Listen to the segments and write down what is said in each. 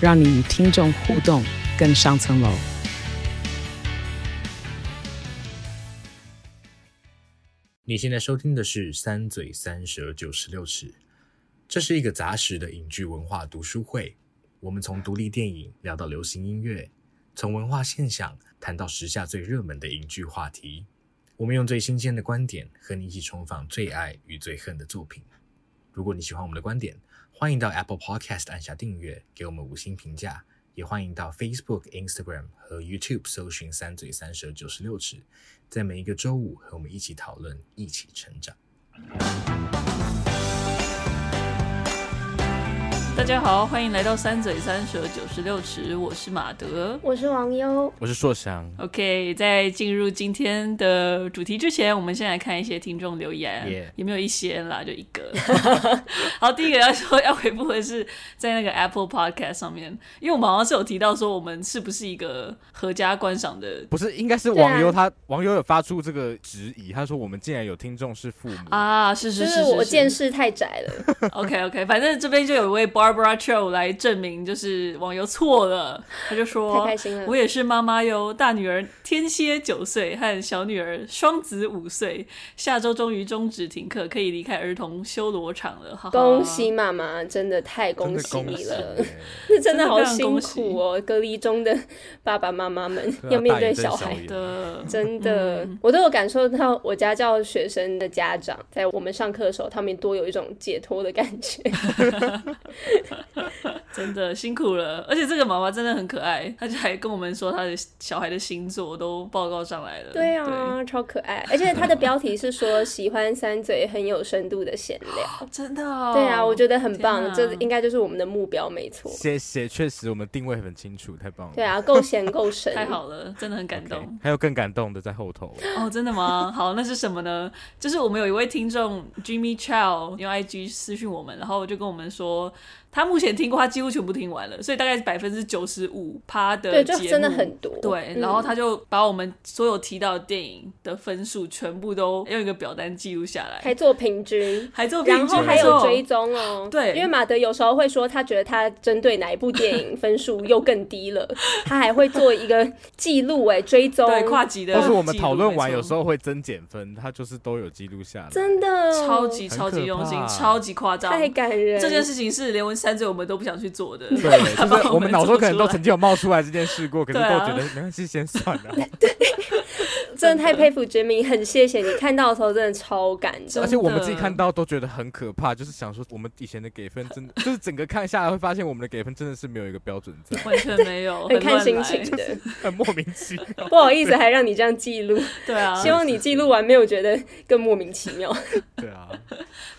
让你与听众互动更上层楼。你现在收听的是《三嘴三舌九十六尺》，这是一个杂食的影剧文化读书会。我们从独立电影聊到流行音乐，从文化现象谈到时下最热门的影剧话题。我们用最新鲜的观点和你一起重访最爱与最恨的作品。如果你喜欢我们的观点，欢迎到 Apple Podcast 按下订阅，给我们五星评价。也欢迎到 Facebook、Instagram 和 YouTube 搜寻“三嘴三舌九十六尺”，在每一个周五和我们一起讨论，一起成长。大家好，欢迎来到三嘴三舌九十六尺，我是马德，我是王优，我是硕翔。OK，在进入今天的主题之前，我们先来看一些听众留言.也没有一些啦，就一个。好，第一个要说要回复的是在那个 Apple Podcast 上面，因为我们好像是有提到说我们是不是一个合家观赏的，不是，应该是网友他网友有发出这个质疑，他说我们竟然有听众是父母啊，是是是，是，是，是我见识太窄了。OK OK，反正这边就有一位 Bar。Barbara Cho 来证明，就是网友错了。他就说：“太开心了，我也是妈妈哟，大女儿天蝎九岁，和小女儿双子五岁，下周终于终止停课，可以离开儿童修罗场了。哈哈”恭喜妈妈，真的太恭喜你了！那 真的好辛苦哦，隔离中的爸爸妈妈们 要面对小孩的，真的，嗯、我都有感受到，我家教学生的家长在我们上课的时候，他们多有一种解脱的感觉。真的辛苦了，而且这个妈妈真的很可爱，她就还跟我们说她的小孩的星座都报告上来了。对啊，对超可爱，而且她的标题是说喜欢三嘴很有深度的闲聊，真的、哦。对啊，我觉得很棒，啊、这应该就是我们的目标，没错。谢谢，确实我们定位很清楚，太棒了。对啊，够闲够深，太好了，真的很感动。Okay, 还有更感动的在后头哦，真的吗？好，那是什么呢？就是我们有一位听众 Jimmy Chow 用 IG 私讯我们，然后就跟我们说。他目前听过，他几乎全部听完了，所以大概是百分之九十五趴的节目，对，就真的很多。对，然后他就把我们所有提到的电影的分数全部都用一个表单记录下来，还做平均，还做平均，然后还有追踪哦。对，因为马德有时候会说，他觉得他针对哪一部电影分数又更低了，他还会做一个记录，哎，追踪，对，跨级的。但是我们讨论完有时候会增减分，他就是都有记录下来，真的超级超级用心，超级夸张，太感人。这件事情是连文三嘴我们都不想去做的，对，就是 我们脑中可能都曾经有冒出来这件事过，可是都觉得没关系，先算了。对，真的太佩服 Jimmy，很谢谢你看到的时候真的超感动，而且我们自己看到都觉得很可怕，就是想说我们以前的给分真的，就是整个看下来会发现我们的给分真的是没有一个标准在，完全没有，很看心情的，很莫名其妙。不好意思，还让你这样记录，对啊，希望你记录完没有觉得更莫名其妙。对啊，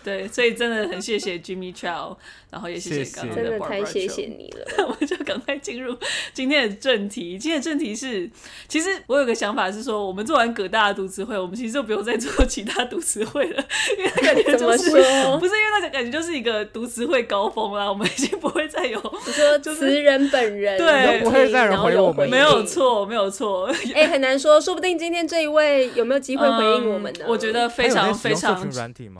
对，所以真的很谢谢 Jimmy Chow。然后也谢谢刚刚的 Barbara，太谢谢你了。我们就赶快进入今天的正题。今天的正题是，其实我有个想法是说，我们做完葛大的读词会，我们其实就不用再做其他读词会了，因为感觉就是不是因为那感觉就是一个读词会高峰啦。我们已经不会再有 你说 词人本人对，不会再人回我们，没有错，没有错。哎，很难说，说不定今天这一位有没有机会回应我们呢？我觉得非常非常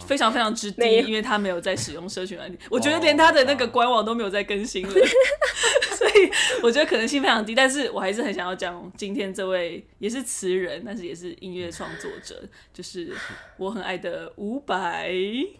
非常非常之低，因为他没有在使用社群软体。我觉得连。他的那个官网都没有在更新了，所以我觉得可能性非常低。但是我还是很想要讲今天这位也是词人，但是也是音乐创作者，就是我很爱的伍佰。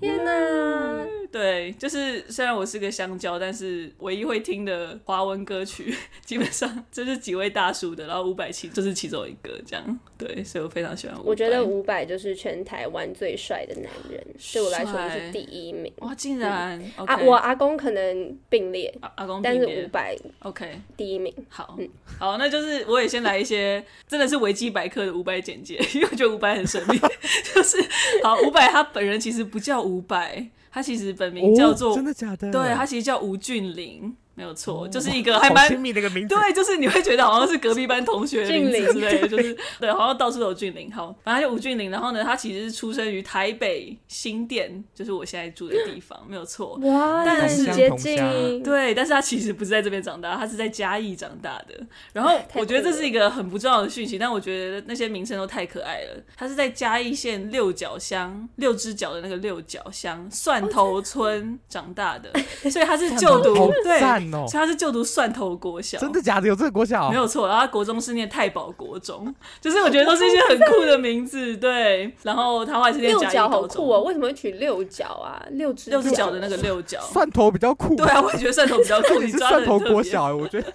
天哪！对，就是虽然我是个香蕉，但是唯一会听的华文歌曲，基本上就是几位大叔的，然后伍佰其就是其中一个这样。对，所以我非常喜欢伍佰。我觉得伍佰就是全台湾最帅的男人，对我来说是第一名。哇，竟然、嗯、啊！我阿公可能并列，啊、阿公，但是伍佰 OK 第一名。好，嗯、好，那就是我也先来一些真的是维基百科的伍佰简介，因为我觉得五百很神秘。就是好，五百他本人其实不叫五百，他其实本名叫做、哦、真的假的？对，他其实叫吴俊霖。没有错，就是一个还蛮亲密的一个名字。对，就是你会觉得好像是隔壁班同学的名字之类的，就是对，好像到处都有俊霖。好，反正就吴俊霖。然后呢，他其实是出生于台北新店，就是我现在住的地方，没有错。哇，但是接近。对，但是他其实不是在这边长大，他是在嘉义长大的。然后我觉得这是一个很不重要的讯息，但我觉得那些名称都太可爱了。他是在嘉义县六角乡，六只脚的那个六角乡蒜头村长大的，所以他是就读对。所以他是就读蒜头国小，真的假的？有这个国小？没有错。然后他国中是念太保国中，就是我觉得都是一些很酷的名字。对，然后他还是念嘉义高中。六角好酷哦！为什么会取六角啊？六只六只脚的那个六角，蒜头比较酷。对啊，我也觉得蒜头比较酷。你抓蒜头国小，我觉得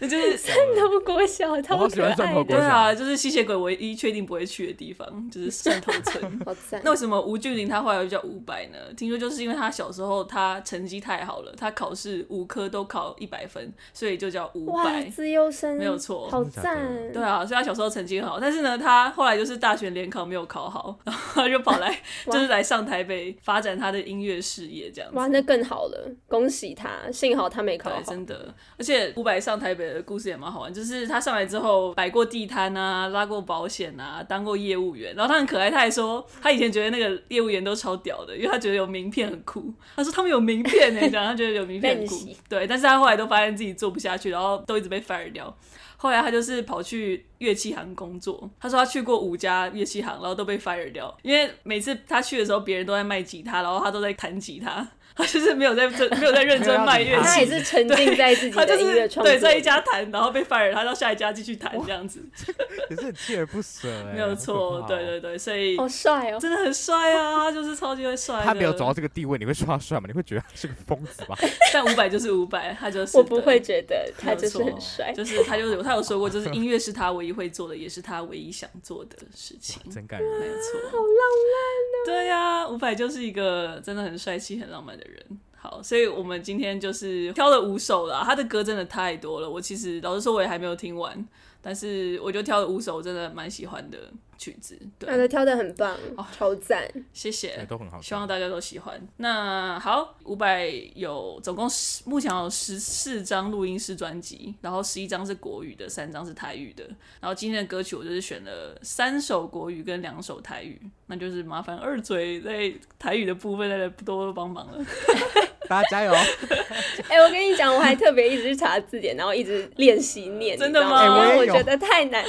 那 就是蒜头国小，他们喜欢蒜头国小。对啊，就是吸血鬼唯一确定不会去的地方，就是蒜头村。好赞。那为什么吴俊霖他后来又叫伍佰呢？听说就是因为他小时候他成绩太好了，他考试五科都考一百分，所以就叫伍佰，资优生，没有错，好赞。对啊，所以他小时候成绩很好，但是呢，他后来就是大学联考没有考好，然后他就跑来，就是来上台北发展他的音乐事业，这样子。哇，那更好了，恭喜他，幸好他没考好。真的，而且伍佰上台北的故事也蛮好玩，就是他上来之后摆过地摊啊，拉过保险啊，当过业务员，然后他很可爱，他还说他以前觉得那个业务员都超屌的，因为他觉得有名片很酷。他说他们有名片呢，这样他觉得有名片很酷。对，但是他后来都发现自己做不下去，然后都一直被 fire 掉。后来他就是跑去乐器行工作。他说他去过五家乐器行，然后都被 fire 掉，因为每次他去的时候，别人都在卖吉他，然后他都在弹吉他。他就是没有在真没有在认真卖乐器，他也是沉浸在自己的音乐创作。对，在一家弹，然后被 fire，他到下一家继续弹这样子，也是很锲而不舍哎。没有错，对对对，所以好帅哦，真的很帅啊，他就是超级会帅。他没有走到这个地位，你会说他帅吗？你会觉得他是个疯子吧？但五百就是五百，他就是我不会觉得他就是很帅，就是他就有他有说过，就是音乐是他唯一会做的，也是他唯一想做的事情。真感人，没错，好浪漫哦。对呀，五百就是一个真的很帅气、很浪漫的人。好，所以我们今天就是挑了五首啦，他的歌真的太多了。我其实老实说，我也还没有听完，但是我就挑了五首，我真的蛮喜欢的曲子。对，他的挑的很棒，哦、超赞，谢谢，都很好，希望大家都喜欢。那好，伍佰有总共十，目前有十四张录音室专辑，然后十一张是国语的，三张是台语的。然后今天的歌曲我就是选了三首国语跟两首台语，那就是麻烦二嘴在台语的部分再多多帮忙了。大家加油！哎、欸，我跟你讲，我还特别一直去查字典，然后一直练习念。真的吗？因为我觉得太难。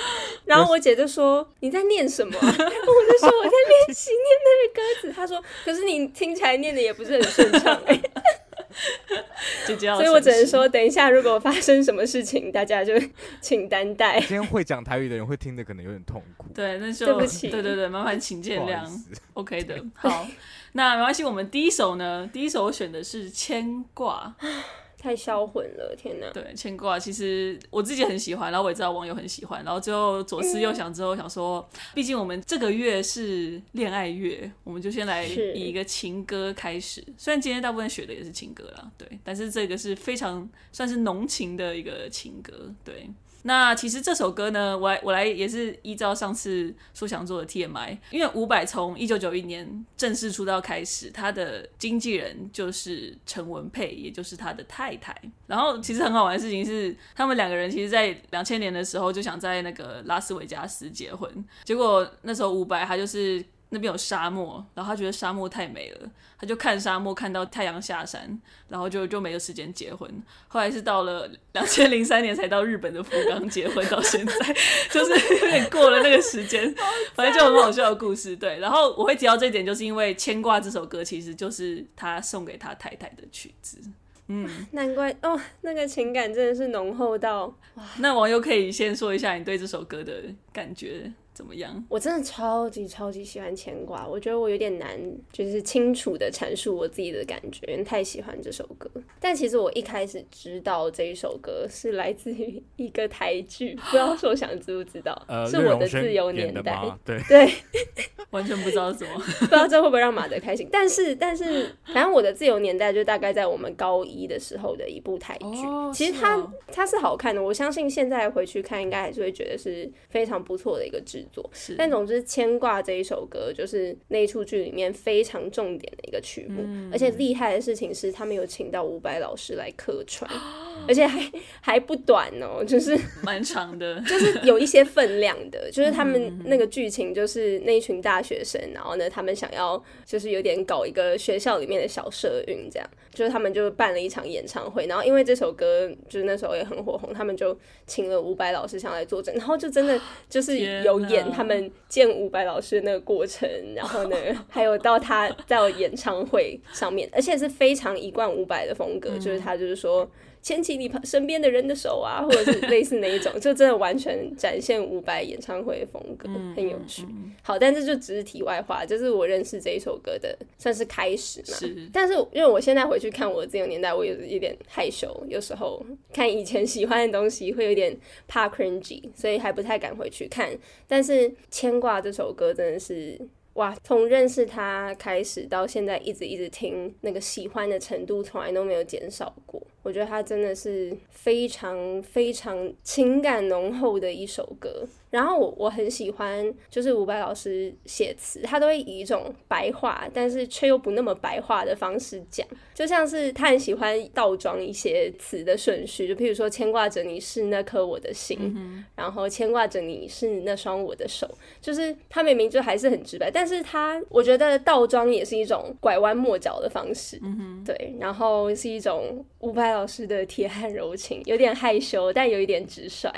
然后我姐就说：“你在念什么？” 我就说：“我在练习念那个歌词。”她说：“可是你听起来念的也不是很顺畅。”哎，姐姐，所以我只能说，等一下如果发生什么事情，大家就请担待。今天会讲台语的人会听的可能有点痛苦。对，那就对不起。对对对，麻烦请见谅。OK 的，好。那没关系，我们第一首呢，第一首我选的是《牵挂》，太销魂了，天哪！对，《牵挂》其实我自己很喜欢，然后我也知道网友很喜欢，然后最后左思右想之后想说，毕竟我们这个月是恋爱月，我们就先来以一个情歌开始。虽然今天大部分学的也是情歌啦，对，但是这个是非常算是浓情的一个情歌，对。那其实这首歌呢，我来我来也是依照上次说想做的 TMI，因为伍佰从一九九一年正式出道开始，他的经纪人就是陈文佩，也就是他的太太。然后其实很好玩的事情是，他们两个人其实在两千年的时候就想在那个拉斯维加斯结婚，结果那时候伍佰他就是。那边有沙漠，然后他觉得沙漠太美了，他就看沙漠看到太阳下山，然后就就没有时间结婚。后来是到了两千零三年才到日本的福冈结婚，到现在 就是有点过了那个时间，反正就很好笑的故事。对，然后我会提到这一点，就是因为《牵挂》这首歌其实就是他送给他太太的曲子。嗯，难怪哦，那个情感真的是浓厚到哇。那网友可以先说一下你对这首歌的感觉。怎么样？我真的超级超级喜欢牵挂，我觉得我有点难，就是清楚的阐述我自己的感觉，因为太喜欢这首歌。但其实我一开始知道这一首歌是来自于一个台剧，不知道说想知不知道？呃，是我的自由年代。对 对，完全不知道是什么，不知道这会不会让马德开心。但是但是，反正我的自由年代就大概在我们高一的时候的一部台剧。哦，其实它它是好看的，我相信现在回去看，应该还是会觉得是非常不错的一个制作。是，但总之，《牵挂》这一首歌就是那一出剧里面非常重点的一个曲目，嗯、而且厉害的事情是，他们有请到伍佰老师来客串，而且还还不短哦，就是蛮长的，就是有一些分量的，就是他们那个剧情就是那一群大学生，然后呢，他们想要就是有点搞一个学校里面的小社运，这样，就是他们就办了一场演唱会，然后因为这首歌就是那时候也很火红，他们就请了伍佰老师上来坐镇，然后就真的就是有演他们见伍佰老师的那个过程，然后呢，还有到他在演唱会上面，而且是非常一贯伍佰的风格，就是他就是说。牵起你身边的人的手啊，或者是类似那一种，就真的完全展现伍佰演唱会的风格，很有趣。好，但这就只是题外话，就是我认识这一首歌的算是开始嘛。是。但是因为我现在回去看我的自由年代，我有有点害羞，有时候看以前喜欢的东西会有点怕 cringy，所以还不太敢回去看。但是牵挂这首歌真的是。哇，从认识他开始到现在，一直一直听，那个喜欢的程度从来都没有减少过。我觉得他真的是非常非常情感浓厚的一首歌。然后我我很喜欢，就是伍佰老师写词，他都会以一种白话，但是却又不那么白话的方式讲，就像是他很喜欢倒装一些词的顺序，就譬如说牵挂着你是那颗我的心，嗯、然后牵挂着你是那双我的手，就是他明明就还是很直白，但是他我觉得倒装也是一种拐弯抹角的方式，嗯、哼。对，然后是一种伍佰老师的铁汉柔情，有点害羞，但有一点直率，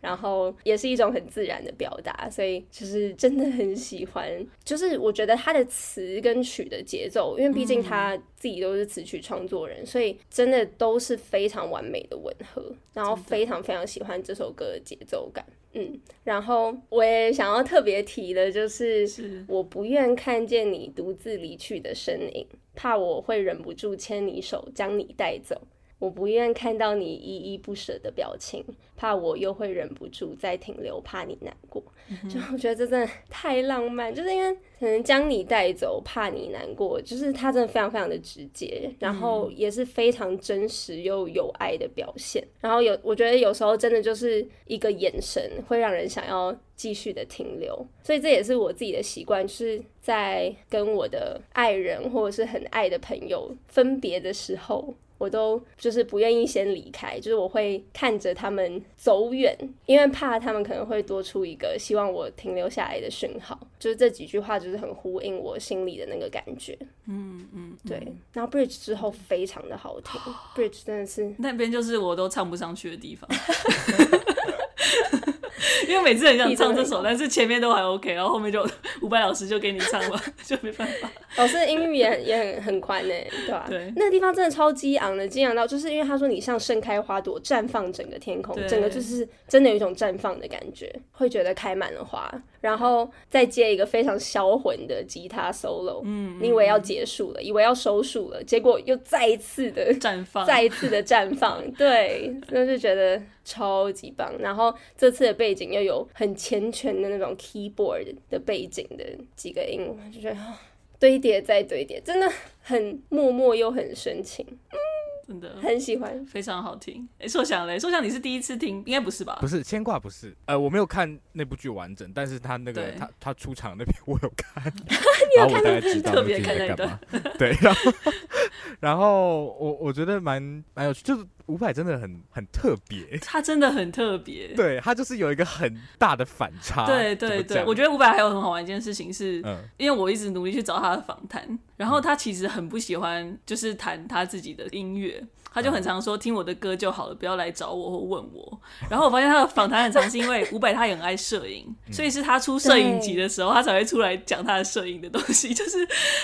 然后也是一种很。自然的表达，所以就是真的很喜欢。就是我觉得他的词跟曲的节奏，因为毕竟他自己都是词曲创作人，所以真的都是非常完美的吻合。然后非常非常喜欢这首歌的节奏感。嗯，然后我也想要特别提的就是，我不愿看见你独自离去的身影，怕我会忍不住牵你手将你带走。我不愿看到你依依不舍的表情，怕我又会忍不住再停留，怕你难过。嗯、就我觉得这真的太浪漫，就是因为可能将你带走，怕你难过，就是他真的非常非常的直接，然后也是非常真实又有爱的表现。嗯、然后有我觉得有时候真的就是一个眼神会让人想要继续的停留，所以这也是我自己的习惯，就是在跟我的爱人或者是很爱的朋友分别的时候。我都就是不愿意先离开，就是我会看着他们走远，因为怕他们可能会多出一个希望我停留下来的讯号。就是这几句话，就是很呼应我心里的那个感觉。嗯嗯，对。然后 Bridge 之后非常的好听，Bridge 真的是那边就是我都唱不上去的地方。因为每次很想唱这首，但是前面都还 OK，然后后面就 伍佰老师就给你唱了，就没办法。老师的音域也也很很宽呢，对吧？对，那个地方真的超激昂的，激昂到就是因为他说你像盛开花朵，绽放整个天空，对整个就是真的有一种绽放的感觉，会觉得开满了花，然后再接一个非常销魂的吉他 solo，嗯，你以为要结束了，以为要收束了，结果又再一次的绽放，再一次的绽放，对，真的是觉得。超级棒，然后这次的背景又有很前全的那种 keyboard 的背景的几个音，就觉得堆叠再堆叠，真的很默默又很深情。嗯真的很喜欢，非常好听。哎，硕翔嘞，硕翔你是第一次听，应该不是吧？不是，牵挂不是。呃，我没有看那部剧完整，但是他那个他他出场那边我有看，你有看然后我大概知道特别看在干嘛。对，然后 然后我我觉得蛮蛮有趣，就是伍佰真的很很特别，他真的很特别，对他就是有一个很大的反差。对对对，我觉得伍佰还有很好玩一件事情是，嗯，因为我一直努力去找他的访谈，然后他其实很不喜欢就是谈他自己的音乐。他就很常说听我的歌就好了，不要来找我或问我。然后我发现他的访谈很长是因为伍佰他也很爱摄影，所以是他出摄影集的时候，他才会出来讲他的摄影的东西。就是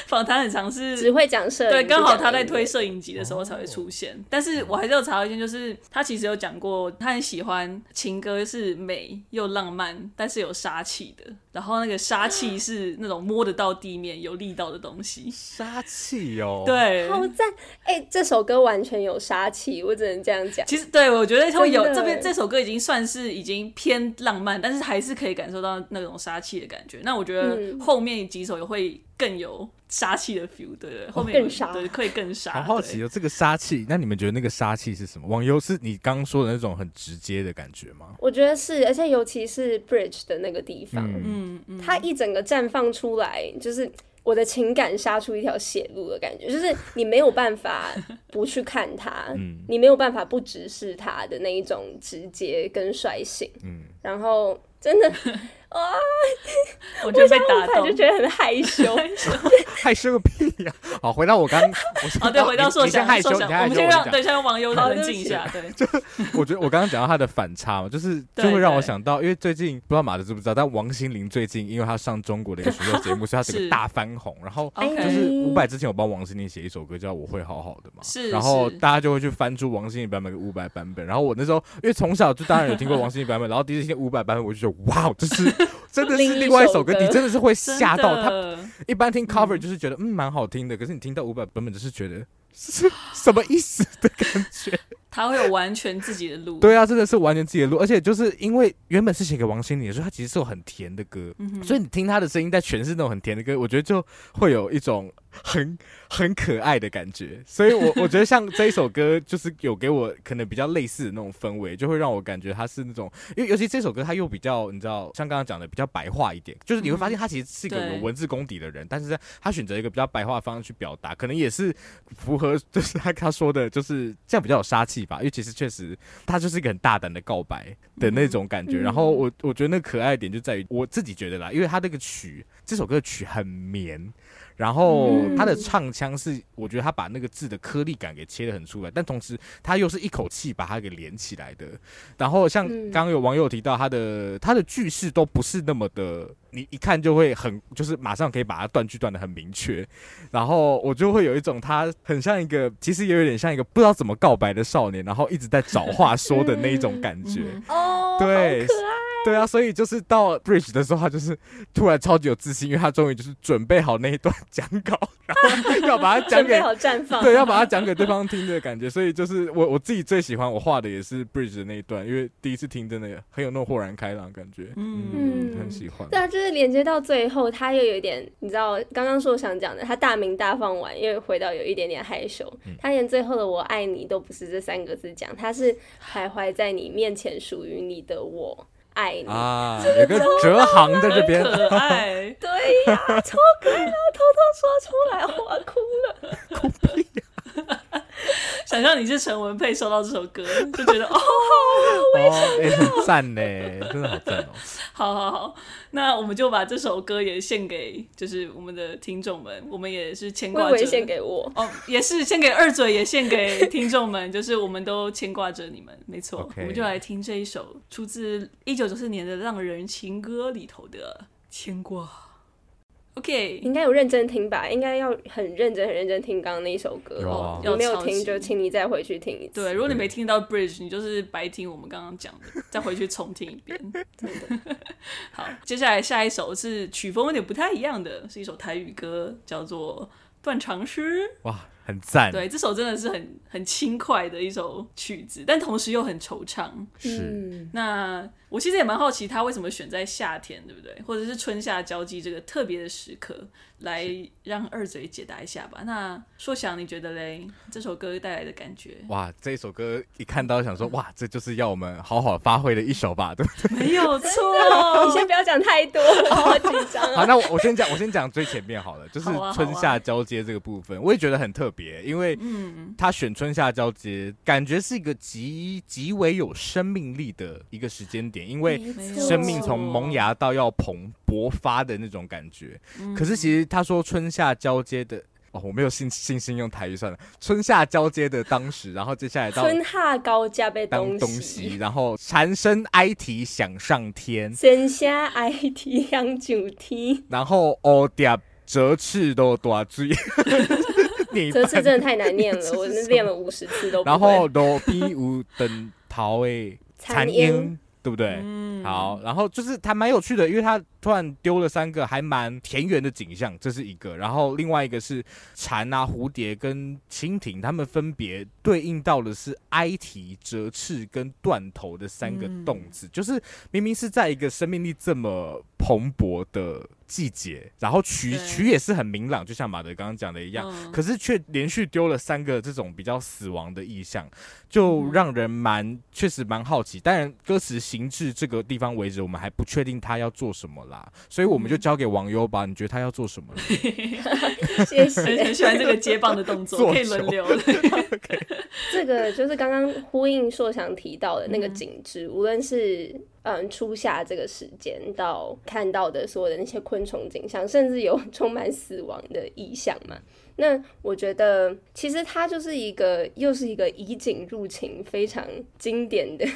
访谈很长是只会讲摄影，对，刚好他在推摄影集的时候才会出现。但是我还是有查到一件，就是他其实有讲过，他很喜欢情歌是美又浪漫，但是有杀气的。然后那个杀气是那种摸得到地面、有力道的东西。杀气哦，对，好赞！哎、欸，这首歌完全有。杀气，我只能这样讲。其实，对，我觉得会有这边这首歌已经算是已经偏浪漫，但是还是可以感受到那种杀气的感觉。那我觉得后面几首也会更有杀气的 feel，对对，后面更杀，对，可以更杀。好好奇哦，这个杀气，那你们觉得那个杀气是什么？网游是你刚刚说的那种很直接的感觉吗？我觉得是，而且尤其是 Bridge 的那个地方，嗯嗯，它一整个绽放出来，就是。我的情感杀出一条血路的感觉，就是你没有办法不去看它，嗯、你没有办法不直视它的那一种直接跟率性，嗯、然后真的。啊！我就被打动，就觉得很害羞，害羞个屁呀！好，回到我刚，啊对，回到说想害羞，我们先让对，先让网友冷静一下。对，就我觉得我刚刚讲到他的反差嘛，就是就会让我想到，因为最近不知道马德知不知道，但王心凌最近因为她上中国的一个选秀节目，所以他整个大翻红。然后就是伍佰之前有帮王心凌写一首歌叫《我会好好的》嘛，是。然后大家就会去翻出王心凌版本跟伍佰版本。然后我那时候因为从小就当然有听过王心凌版本，然后第一次听伍佰版本，我就觉得哇，这是。真的是另外一首歌，你真的是会吓到他。一般听 cover 就是觉得嗯蛮好听的，可是你听到伍佰版本就是觉得是什么意思的感觉。他会有完全自己的路。对啊，真的是完全自己的路，而且就是因为原本是写给王心凌的时候，他其实是有很甜的歌，所以你听他的声音在诠释那种很甜的歌，我觉得就会有一种。很很可爱的感觉，所以我 我觉得像这一首歌，就是有给我可能比较类似的那种氛围，就会让我感觉它是那种，因为尤其这首歌它又比较，你知道，像刚刚讲的比较白话一点，就是你会发现他其实是一个有文字功底的人，但是他选择一个比较白话的方式去表达，可能也是符合 就是他他说的，就是这样比较有杀气吧。因为其实确实他就是一个很大胆的告白的那种感觉。然后我我觉得那可爱点就在于我自己觉得啦，因为他那个曲，这首歌的曲很绵。然后他的唱腔是，我觉得他把那个字的颗粒感给切得很出来，但同时他又是一口气把它给连起来的。然后像刚刚有网友提到他的他的句式都不是那么的，你一看就会很就是马上可以把它断句断得很明确。然后我就会有一种他很像一个，其实也有点像一个不知道怎么告白的少年，然后一直在找话说的那一种感觉。哦，对。对啊，所以就是到 Bridge 的时候，他就是突然超级有自信，因为他终于就是准备好那一段讲稿，然后要把它讲给好绽放，对，要把它讲给对方听的感觉。所以就是我我自己最喜欢我画的也是 Bridge 的那一段，因为第一次听真的很有那种豁然开朗的感觉，嗯，嗯很喜欢。对啊，就是连接到最后，他又有一点，你知道刚刚说我想讲的，他大名大放完，又回到有一点点害羞。嗯、他连最后的“我爱你”都不是这三个字讲，他是徘徊在你面前，属于你的我。爱你。啊，有个哲行在这边，可爱，对呀，超可爱的，偷偷说出来，我哭了，哭屁。呀！想象你是陈文佩，收到这首歌 就觉得哦，为什么？哎，很赞呢，真的好赞哦。好好好，那我们就把这首歌也献给，就是我们的听众们，我们也是牵挂着。献给我哦，也是献给二嘴，也献给听众们，就是我们都牵挂着你们，没错。我们就来听这一首出自一九九四年的《浪人情歌》里头的《牵挂》。OK，应该有认真听吧？应该要很认真、很认真听刚刚那一首歌哦。有没有听就请你再回去听一次。对，如果你没听到 Bridge，你就是白听我们刚刚讲的，再回去重听一遍。真的。好，接下来下一首是曲风有点不太一样的，是一首台语歌，叫做《断肠诗》。哇。很赞，对，这首真的是很很轻快的一首曲子，但同时又很惆怅。是，那我其实也蛮好奇，他为什么选在夏天，对不对？或者是春夏交际这个特别的时刻，来让二嘴解答一下吧。那硕翔，你觉得嘞？这首歌带来的感觉？哇，这一首歌一看到想说，哇，这就是要我们好好发挥的一首吧，对不对？没有错，你先不要讲太多，好紧张啊。好，那我我先讲，我先讲最前面好了，就是春夏交接这个部分，我也觉得很特别。别，因为他选春夏交接，感觉是一个极极为有生命力的一个时间点，因为生命从萌芽到要蓬勃发的那种感觉。可是其实他说春夏交接的哦，我没有信信心用台语算了。春夏交接的当时，然后接下来到春夏高加被当东西，然后蝉声哀啼响上天，蝉声哀啼响九天，然后蝴蝶折翅都大嘴。折翅真的太难念了，我练了五十次都不。然后罗比五等桃诶，残音，对不对？嗯，好，然后就是它蛮有趣的，因为它突然丢了三个还蛮田园的景象，这是一个。然后另外一个是蝉啊、蝴蝶跟蜻蜓，它们分别对应到的是哀啼、折翅跟断头的三个动词，嗯、就是明明是在一个生命力这么蓬勃的季节，然后曲曲也是很明朗，就像马德刚刚讲的一样，嗯、可是却连续丢了三个这种比较死亡的意象，就让人蛮确实蛮好奇。当然，歌词行至这个地方为止，我们还不确定他要做什么啦，所以我们就交给网友吧。你觉得他要做什么？谢谢，很喜欢这个接棒的动作，可以轮流。这个就是刚刚呼应硕翔提到的那个景致，嗯、无论是。嗯，初夏这个时间到看到的所有的那些昆虫景象，甚至有充满死亡的意象嘛。那我觉得，其实它就是一个，又是一个以景入情非常经典的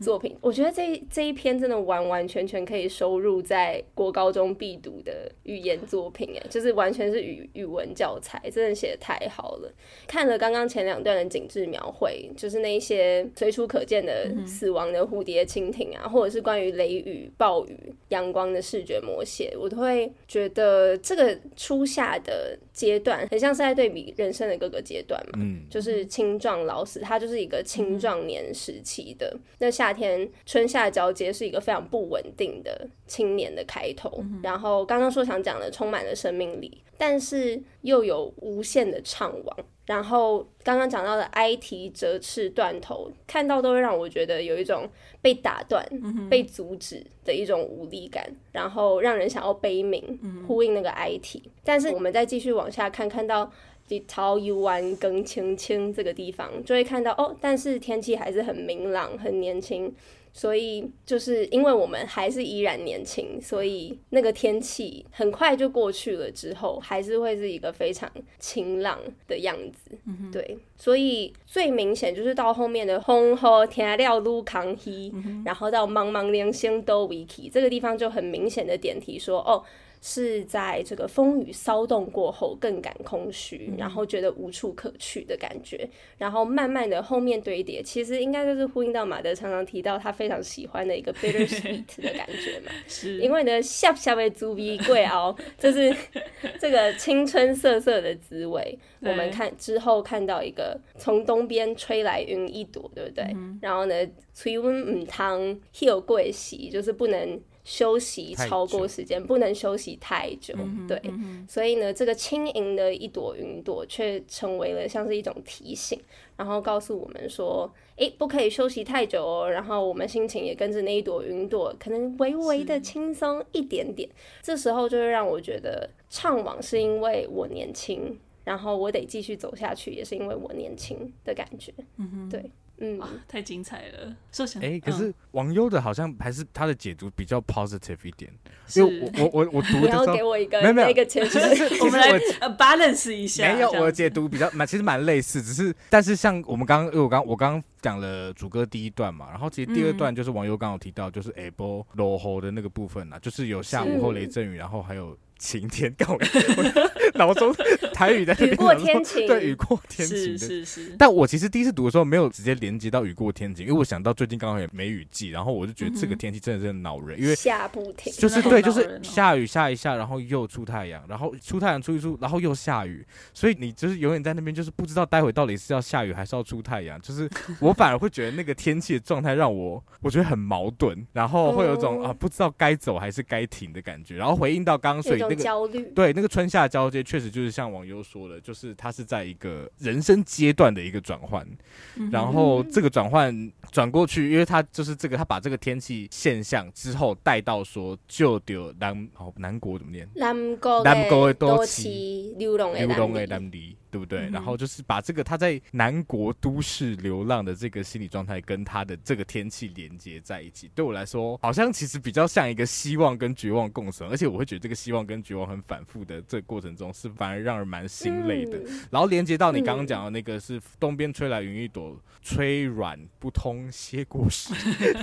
作品。我觉得这这一篇真的完完全全可以收入在国高中必读的语言作品，哎，就是完全是语语文教材，真的写的太好了。看了刚刚前两段的景致描绘，就是那些随处可见的死亡的蝴蝶、蜻蜓啊，或者是关于雷雨、暴雨、阳光的视觉描写，我都会觉得这个初夏的阶段。很像是在对比人生的各个阶段嘛，嗯，就是青壮老死，它就是一个青壮年时期的。嗯、那夏天春夏交接是一个非常不稳定的青年的开头。嗯、然后刚刚说想讲的充满了生命力，但是又有无限的怅惘。然后刚刚讲到的哀啼、折翅、断头，看到都会让我觉得有一种被打断、嗯、被阻止的一种无力感，然后让人想要悲鸣，呼应那个哀啼。但是我们再继续往下看，看到日头又弯更青青这个地方，就会看到哦，但是天气还是很明朗、很年轻。所以就是因为我们还是依然年轻，所以那个天气很快就过去了，之后还是会是一个非常晴朗的样子。嗯、对，所以最明显就是到后面的风雨听了愈空稀，嗯、哼然后到茫茫连星都维奇，这个地方就很明显的点题说哦。是在这个风雨骚动过后，更感空虚，嗯、然后觉得无处可去的感觉，然后慢慢的后面堆叠，其实应该就是呼应到马德常常提到他非常喜欢的一个 bittersweet 的感觉嘛。是，因为呢，下下位滋味贵熬，这是 这个青春涩涩的滋味。我们看之后看到一个从东边吹来云一朵，对不对？嗯、然后呢，吹温唔汤，有贵喜，就是不能。休息超过时间，不能休息太久，嗯、对，嗯、所以呢，这个轻盈的一朵云朵却成为了像是一种提醒，然后告诉我们说，诶，不可以休息太久哦。然后我们心情也跟着那一朵云朵，可能微微的轻松一点点。这时候就会让我觉得怅惘是因为我年轻，然后我得继续走下去，也是因为我年轻的感觉。嗯哼，对。嗯，太精彩了！说想，哎、欸，可是王优的好像还是他的解读比较 positive 一点，是。因为我我我我读的时候，给我一个没有没有。一个前提，我们来呃 balance 一下，没有我的解读比较蛮其实蛮类似，只是但是像我们刚刚因为我刚我刚刚讲了主歌第一段嘛，然后其实第二段就是王优刚刚有提到就是下晡落雨的那个部分啊，就是有下午后雷阵雨，然后还有。晴天，告我脑中台语在雨过天晴，对，雨过天晴的。是是是。但我其实第一次读的时候没有直接连接到雨过天晴，因为我想到最近刚好也梅雨季，然后我就觉得这个天气真的是很恼人，因为下不停，就是对，就是下雨下一下，然后又出太阳，然后出太阳出一出，然后又下雨，所以你就是永远在那边，就是不知道待会到底是要下雨还是要出太阳。就是我反而会觉得那个天气的状态让我我觉得很矛盾，然后会有一种啊不知道该走还是该停的感觉。然后回应到刚刚所以那个焦虑。对，那个春夏交接确实就是像网友说的，就是它是在一个人生阶段的一个转换，嗯、然后这个转换转过去，因为它就是这个，他把这个天气现象之后带到说，就丢南哦南国怎么念？南国南国的多奇，流浪的南里。对不对？嗯、然后就是把这个他在南国都市流浪的这个心理状态跟他的这个天气连接在一起，对我来说好像其实比较像一个希望跟绝望共存，而且我会觉得这个希望跟绝望很反复的这个过程中是反而让人蛮心累的。嗯、然后连接到你刚刚讲的那个是东边吹来云一朵，吹软不通歇过时，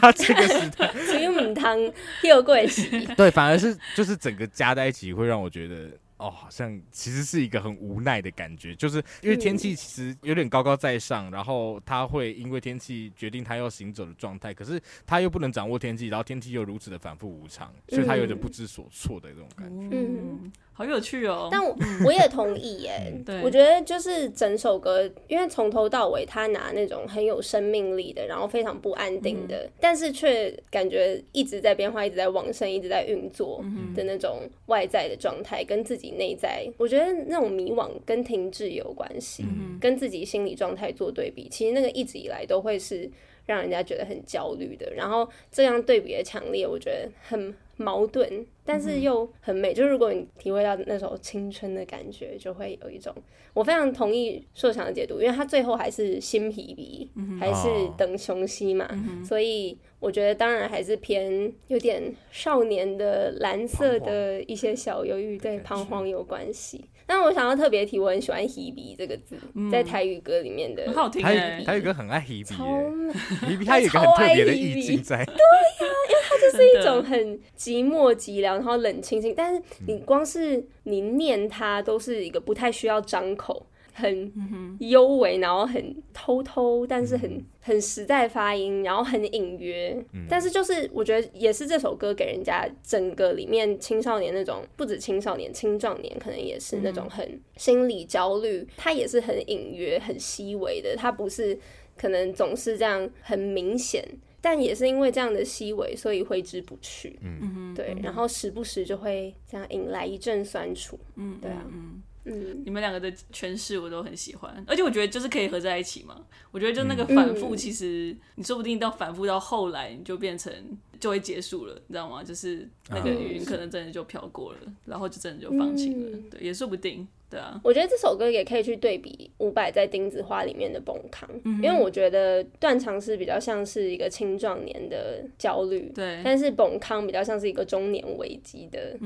他这个时代吹母汤又贵喜，对，反而是就是整个加在一起会让我觉得。哦，好像其实是一个很无奈的感觉，就是因为天气其实有点高高在上，然后他会因为天气决定他要行走的状态，可是他又不能掌握天气，然后天气又如此的反复无常，所以他有点不知所措的这种感觉。嗯。好有趣哦！但我我也同意耶。对，我觉得就是整首歌，因为从头到尾，他拿那种很有生命力的，然后非常不安定的，嗯、但是却感觉一直在变化，一直在往生，一直在运作的那种外在的状态，跟自己内在，我觉得那种迷惘跟停滞有关系，嗯、跟自己心理状态做对比，其实那个一直以来都会是让人家觉得很焦虑的。然后这样对比的强烈，我觉得很。矛盾，但是又很美。嗯、就是如果你体会到那种青春的感觉，就会有一种。我非常同意硕强的解读，因为他最后还是新皮皮，嗯、还是等雄西嘛，嗯、所以我觉得当然还是偏有点少年的蓝色的一些小忧郁，对彷徨有关系。但我想要特别提，我很喜欢 “hebe” 这个字，嗯、在台语歌里面的，很好听。台台语歌很爱 hebe，hebe 它有一个很特别的意境在。对呀、啊，因为它就是一种很寂寞寂寥，然后冷清清，但是你光是你念它，都是一个不太需要张口。很幽微，然后很偷偷，但是很很实在发音，然后很隐约。嗯、但是就是我觉得也是这首歌给人家整个里面青少年那种，不止青少年，青壮年可能也是那种很心理焦虑，它也是很隐约、很细微的。它不是可能总是这样很明显，但也是因为这样的细微，所以挥之不去。嗯对，然后时不时就会这样引来一阵酸楚。嗯，对啊。嗯嗯，你们两个的诠释我都很喜欢，而且我觉得就是可以合在一起嘛。我觉得就那个反复，其实你说不定到反复到后来，你就变成就会结束了，你知道吗？就是那个云可能真的就飘过了，然后就真的就放晴了，对，也说不定。对啊，我觉得这首歌也可以去对比伍佰在《钉子花》里面的崩康，嗯、因为我觉得断肠是比较像是一个青壮年的焦虑，对，但是崩康比较像是一个中年危机的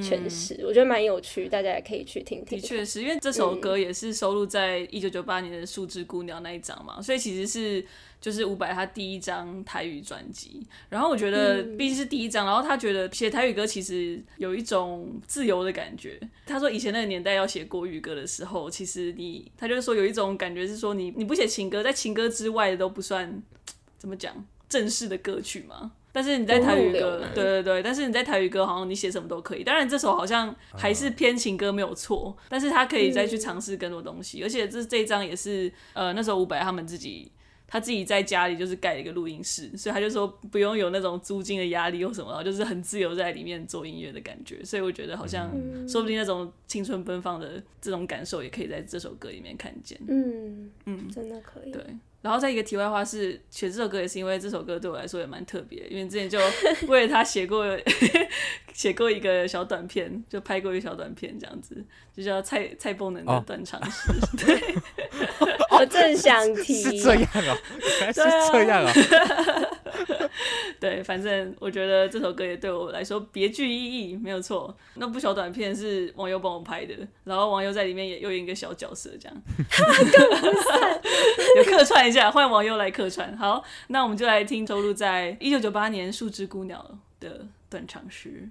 诠释，嗯、我觉得蛮有趣，大家也可以去听听。的确是因为这首歌也是收录在一九九八年的《树枝姑娘》那一张嘛，所以其实是。就是伍佰他第一张台语专辑，然后我觉得毕竟是第一张，然后他觉得写台语歌其实有一种自由的感觉。他说以前那个年代要写国语歌的时候，其实你他就是说有一种感觉是说你你不写情歌，在情歌之外的都不算怎么讲正式的歌曲嘛。但是你在台语歌，对对对，但是你在台语歌好像你写什么都可以。当然这首好像还是偏情歌没有错，但是他可以再去尝试更多东西，而且这这一张也是呃那时候伍佰他们自己。他自己在家里就是盖了一个录音室，所以他就说不用有那种租金的压力或什么，然后就是很自由在里面做音乐的感觉。所以我觉得好像说不定那种青春奔放的这种感受也可以在这首歌里面看见。嗯嗯，真的可以。对。然后再一个题外话是，写这首歌也是因为这首歌对我来说也蛮特别，因为之前就 为了他写过写过一个小短片，就拍过一个小短片这样子，就叫蔡蔡蹦能的断肠 诗。哦、对，我正想提，是这样哦，是这样哦。对，反正我觉得这首歌也对我来说别具意义，没有错。那部小短片是网友帮我拍的，然后网友在里面也又演一个小角色，这样，有客串一下，换网友来客串。好，那我们就来听收录在一九九八年《树枝姑娘》的断肠时。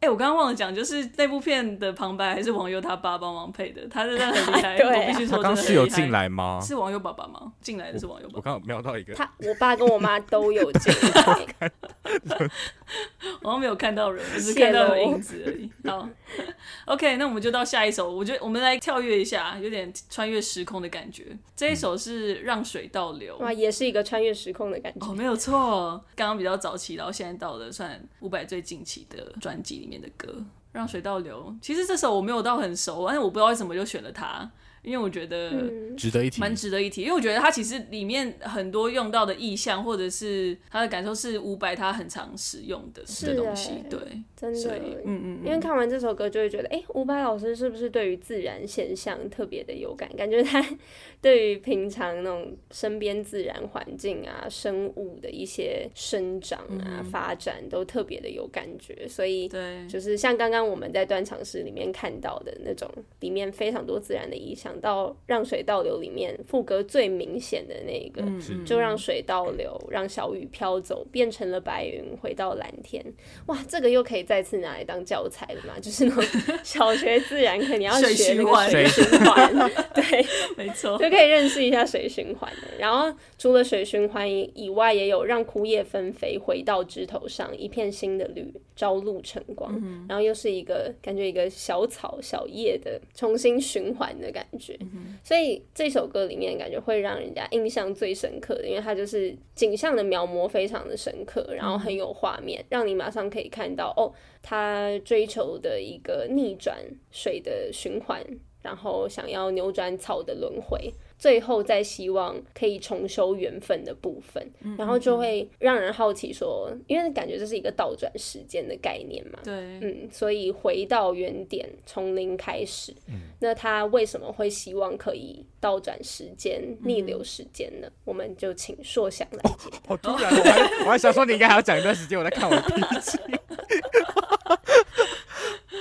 哎、欸，我刚刚忘了讲，就是那部片的旁白还是网友他爸帮忙配的，他真的很厉害。我必须说，他刚是有进来吗？是网友爸爸吗？进来的是网友爸爸。我刚刚瞄到一个，他我爸跟我妈都有进来。我没有看到人，只是看到有影子而已。好 OK，那我们就到下一首。我觉得我们来跳跃一下，有点穿越时空的感觉。这一首是《让水倒流》，哇，也是一个穿越时空的感觉。哦，没有错，刚刚比较早期，然后现在到了算伍佰最近期的专辑里面的歌，《让水倒流》。其实这首我没有到很熟，但是我不知道为什么就选了它。因为我觉得值得一提，蛮值得一提。因为我觉得他其实里面很多用到的意象，或者是他的感受，是伍佰他很常使用的的东西。对，真的，嗯嗯。因为看完这首歌，就会觉得，哎，伍佰老师是不是对于自然现象特别的有感？感觉他 对于平常那种身边自然环境啊、生物的一些生长啊、发展，都特别的有感觉。所以，对，就是像刚刚我们在断肠诗里面看到的那种，里面非常多自然的意象。想到让水倒流里面副歌最明显的那个，嗯、就让水倒流，让小雨飘走，变成了白云，回到蓝天。哇，这个又可以再次拿来当教材了嘛？就是那种 小学自然课你要学那个水循环，对，没错，就可以认识一下水循环的。然后除了水循环以外，也有让枯叶纷飞，回到枝头上，一片新的绿，朝露晨光。嗯、然后又是一个感觉一个小草小叶的重新循环的感觉。嗯、所以这首歌里面感觉会让人家印象最深刻的，因为它就是景象的描摹非常的深刻，然后很有画面，嗯、让你马上可以看到哦，他追求的一个逆转水的循环，然后想要扭转草的轮回。最后再希望可以重修缘分的部分，嗯、然后就会让人好奇说，因为感觉这是一个倒转时间的概念嘛，对，嗯，所以回到原点，从零开始，嗯、那他为什么会希望可以倒转时间、嗯、逆流时间呢？我们就请硕翔来解答。好突然，我还 我还想说你应该还要讲一段时间，我在看我的 笔记。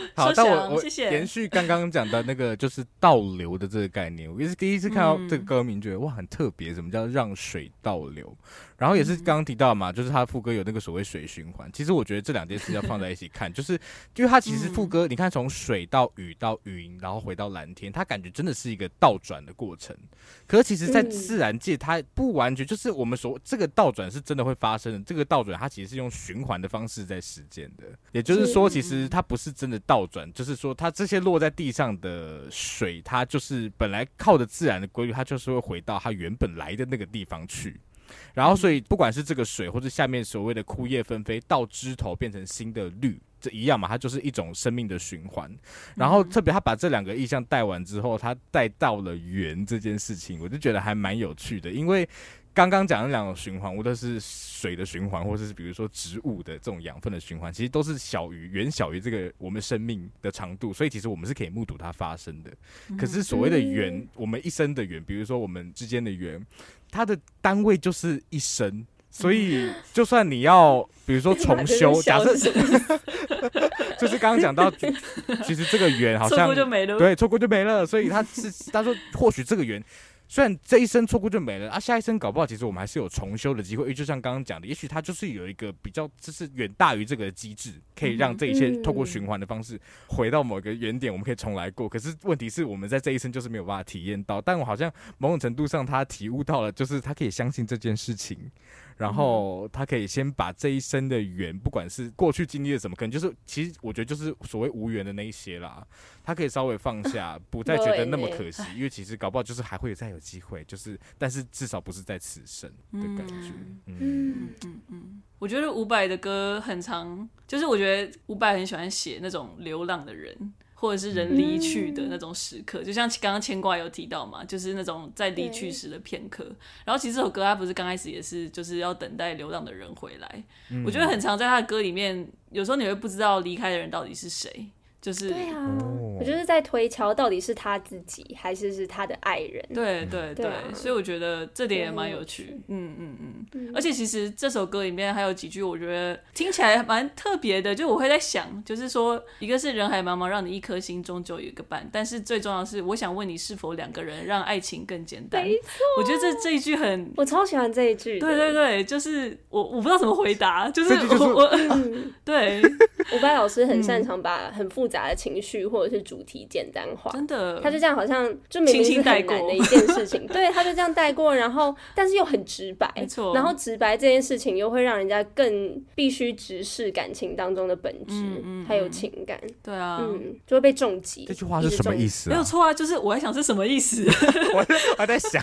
好，但我我延续刚刚讲的那个就是倒流的这个概念，我也是第一次看到这个歌名，觉得哇很特别，什么叫让水倒流？然后也是刚刚提到嘛，就是他副歌有那个所谓水循环。其实我觉得这两件事要放在一起看，就是因为它其实副歌，你看从水到雨到云，然后回到蓝天，它感觉真的是一个倒转的过程。可是其实，在自然界，它不完全就是我们所这个倒转是真的会发生的。这个倒转它其实是用循环的方式在实践的，也就是说，其实它不是真的倒转，就是说它这些落在地上的水，它就是本来靠着自然的规律，它就是会回到它原本来的那个地方去。然后，所以不管是这个水，或者下面所谓的枯叶纷飞到枝头变成新的绿，这一样嘛，它就是一种生命的循环。然后特别他把这两个意象带完之后，他带到了缘这件事情，我就觉得还蛮有趣的，因为。刚刚讲的两种循环，无论是水的循环，或者是比如说植物的这种养分的循环，其实都是小于远小于这个我们生命的长度，所以其实我们是可以目睹它发生的。可是所谓的缘，我们一生的缘，比如说我们之间的缘，它的单位就是一生，所以就算你要比如说重修，假设 就是刚刚讲到，其实这个缘好像错过就没了，对，错过就没了，所以他是他说或许这个缘。虽然这一生错过就没了啊，下一生搞不好其实我们还是有重修的机会。因为就像刚刚讲的，也许它就是有一个比较，就是远大于这个机制，可以让这一切透过循环的方式回到某个原点，我们可以重来过。可是问题是我们在这一生就是没有办法体验到。但我好像某种程度上，他体悟到了，就是他可以相信这件事情。然后他可以先把这一生的缘，不管是过去经历了什么，可能就是其实我觉得就是所谓无缘的那一些啦，他可以稍微放下，不再觉得那么可惜，因为其实搞不好就是还会再有机会，就是但是至少不是在此生的感觉。嗯嗯嗯嗯，我觉得伍佰的歌很长，就是我觉得伍佰很喜欢写那种流浪的人。或者是人离去的那种时刻，嗯、就像刚刚牵挂有提到嘛，就是那种在离去时的片刻。然后其实这首歌它不是刚开始也是就是要等待流浪的人回来。嗯、我觉得很常在他的歌里面，有时候你会不知道离开的人到底是谁。就是对啊，我就是在推敲到底是他自己还是是他的爱人。对对对，所以我觉得这点也蛮有趣。嗯嗯嗯，而且其实这首歌里面还有几句，我觉得听起来蛮特别的。就我会在想，就是说，一个是人海茫茫，让你一颗心终究有一个伴。但是最重要的是，我想问你，是否两个人让爱情更简单？没错，我觉得这这一句很，我超喜欢这一句。对对对，就是我我不知道怎么回答，就是我我 对 伍佰老师很擅长把很复杂的情绪或者是主题简单化，真的，他就这样好像就明明是很难的一件事情，对，他就这样带过，然后但是又很直白，没错，然后直白这件事情又会让人家更必须直视感情当中的本质，嗯嗯，还有情感，对啊，嗯，就会被重击。这句话是什么意思？没有错啊，就是我在想是什么意思，我我在想，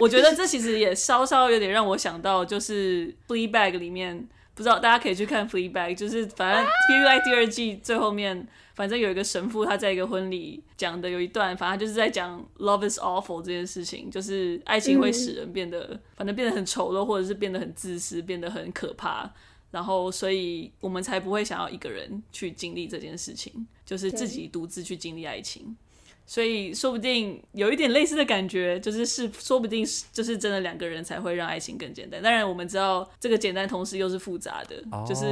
我觉得这其实也稍稍有点让我想到，就是 Fleabag 里面。不知道大家可以去看《Fleabag》，就是反正《Fleabag》第二季最后面，反正有一个神父他在一个婚礼讲的有一段，反正就是在讲 “love is awful” 这件事情，就是爱情会使人变得，反正变得很丑陋，或者是变得很自私，变得很可怕，然后所以我们才不会想要一个人去经历这件事情，就是自己独自去经历爱情。所以说不定有一点类似的感觉，就是是说不定是就是真的两个人才会让爱情更简单。当然我们知道这个简单同时又是复杂的，哦、就是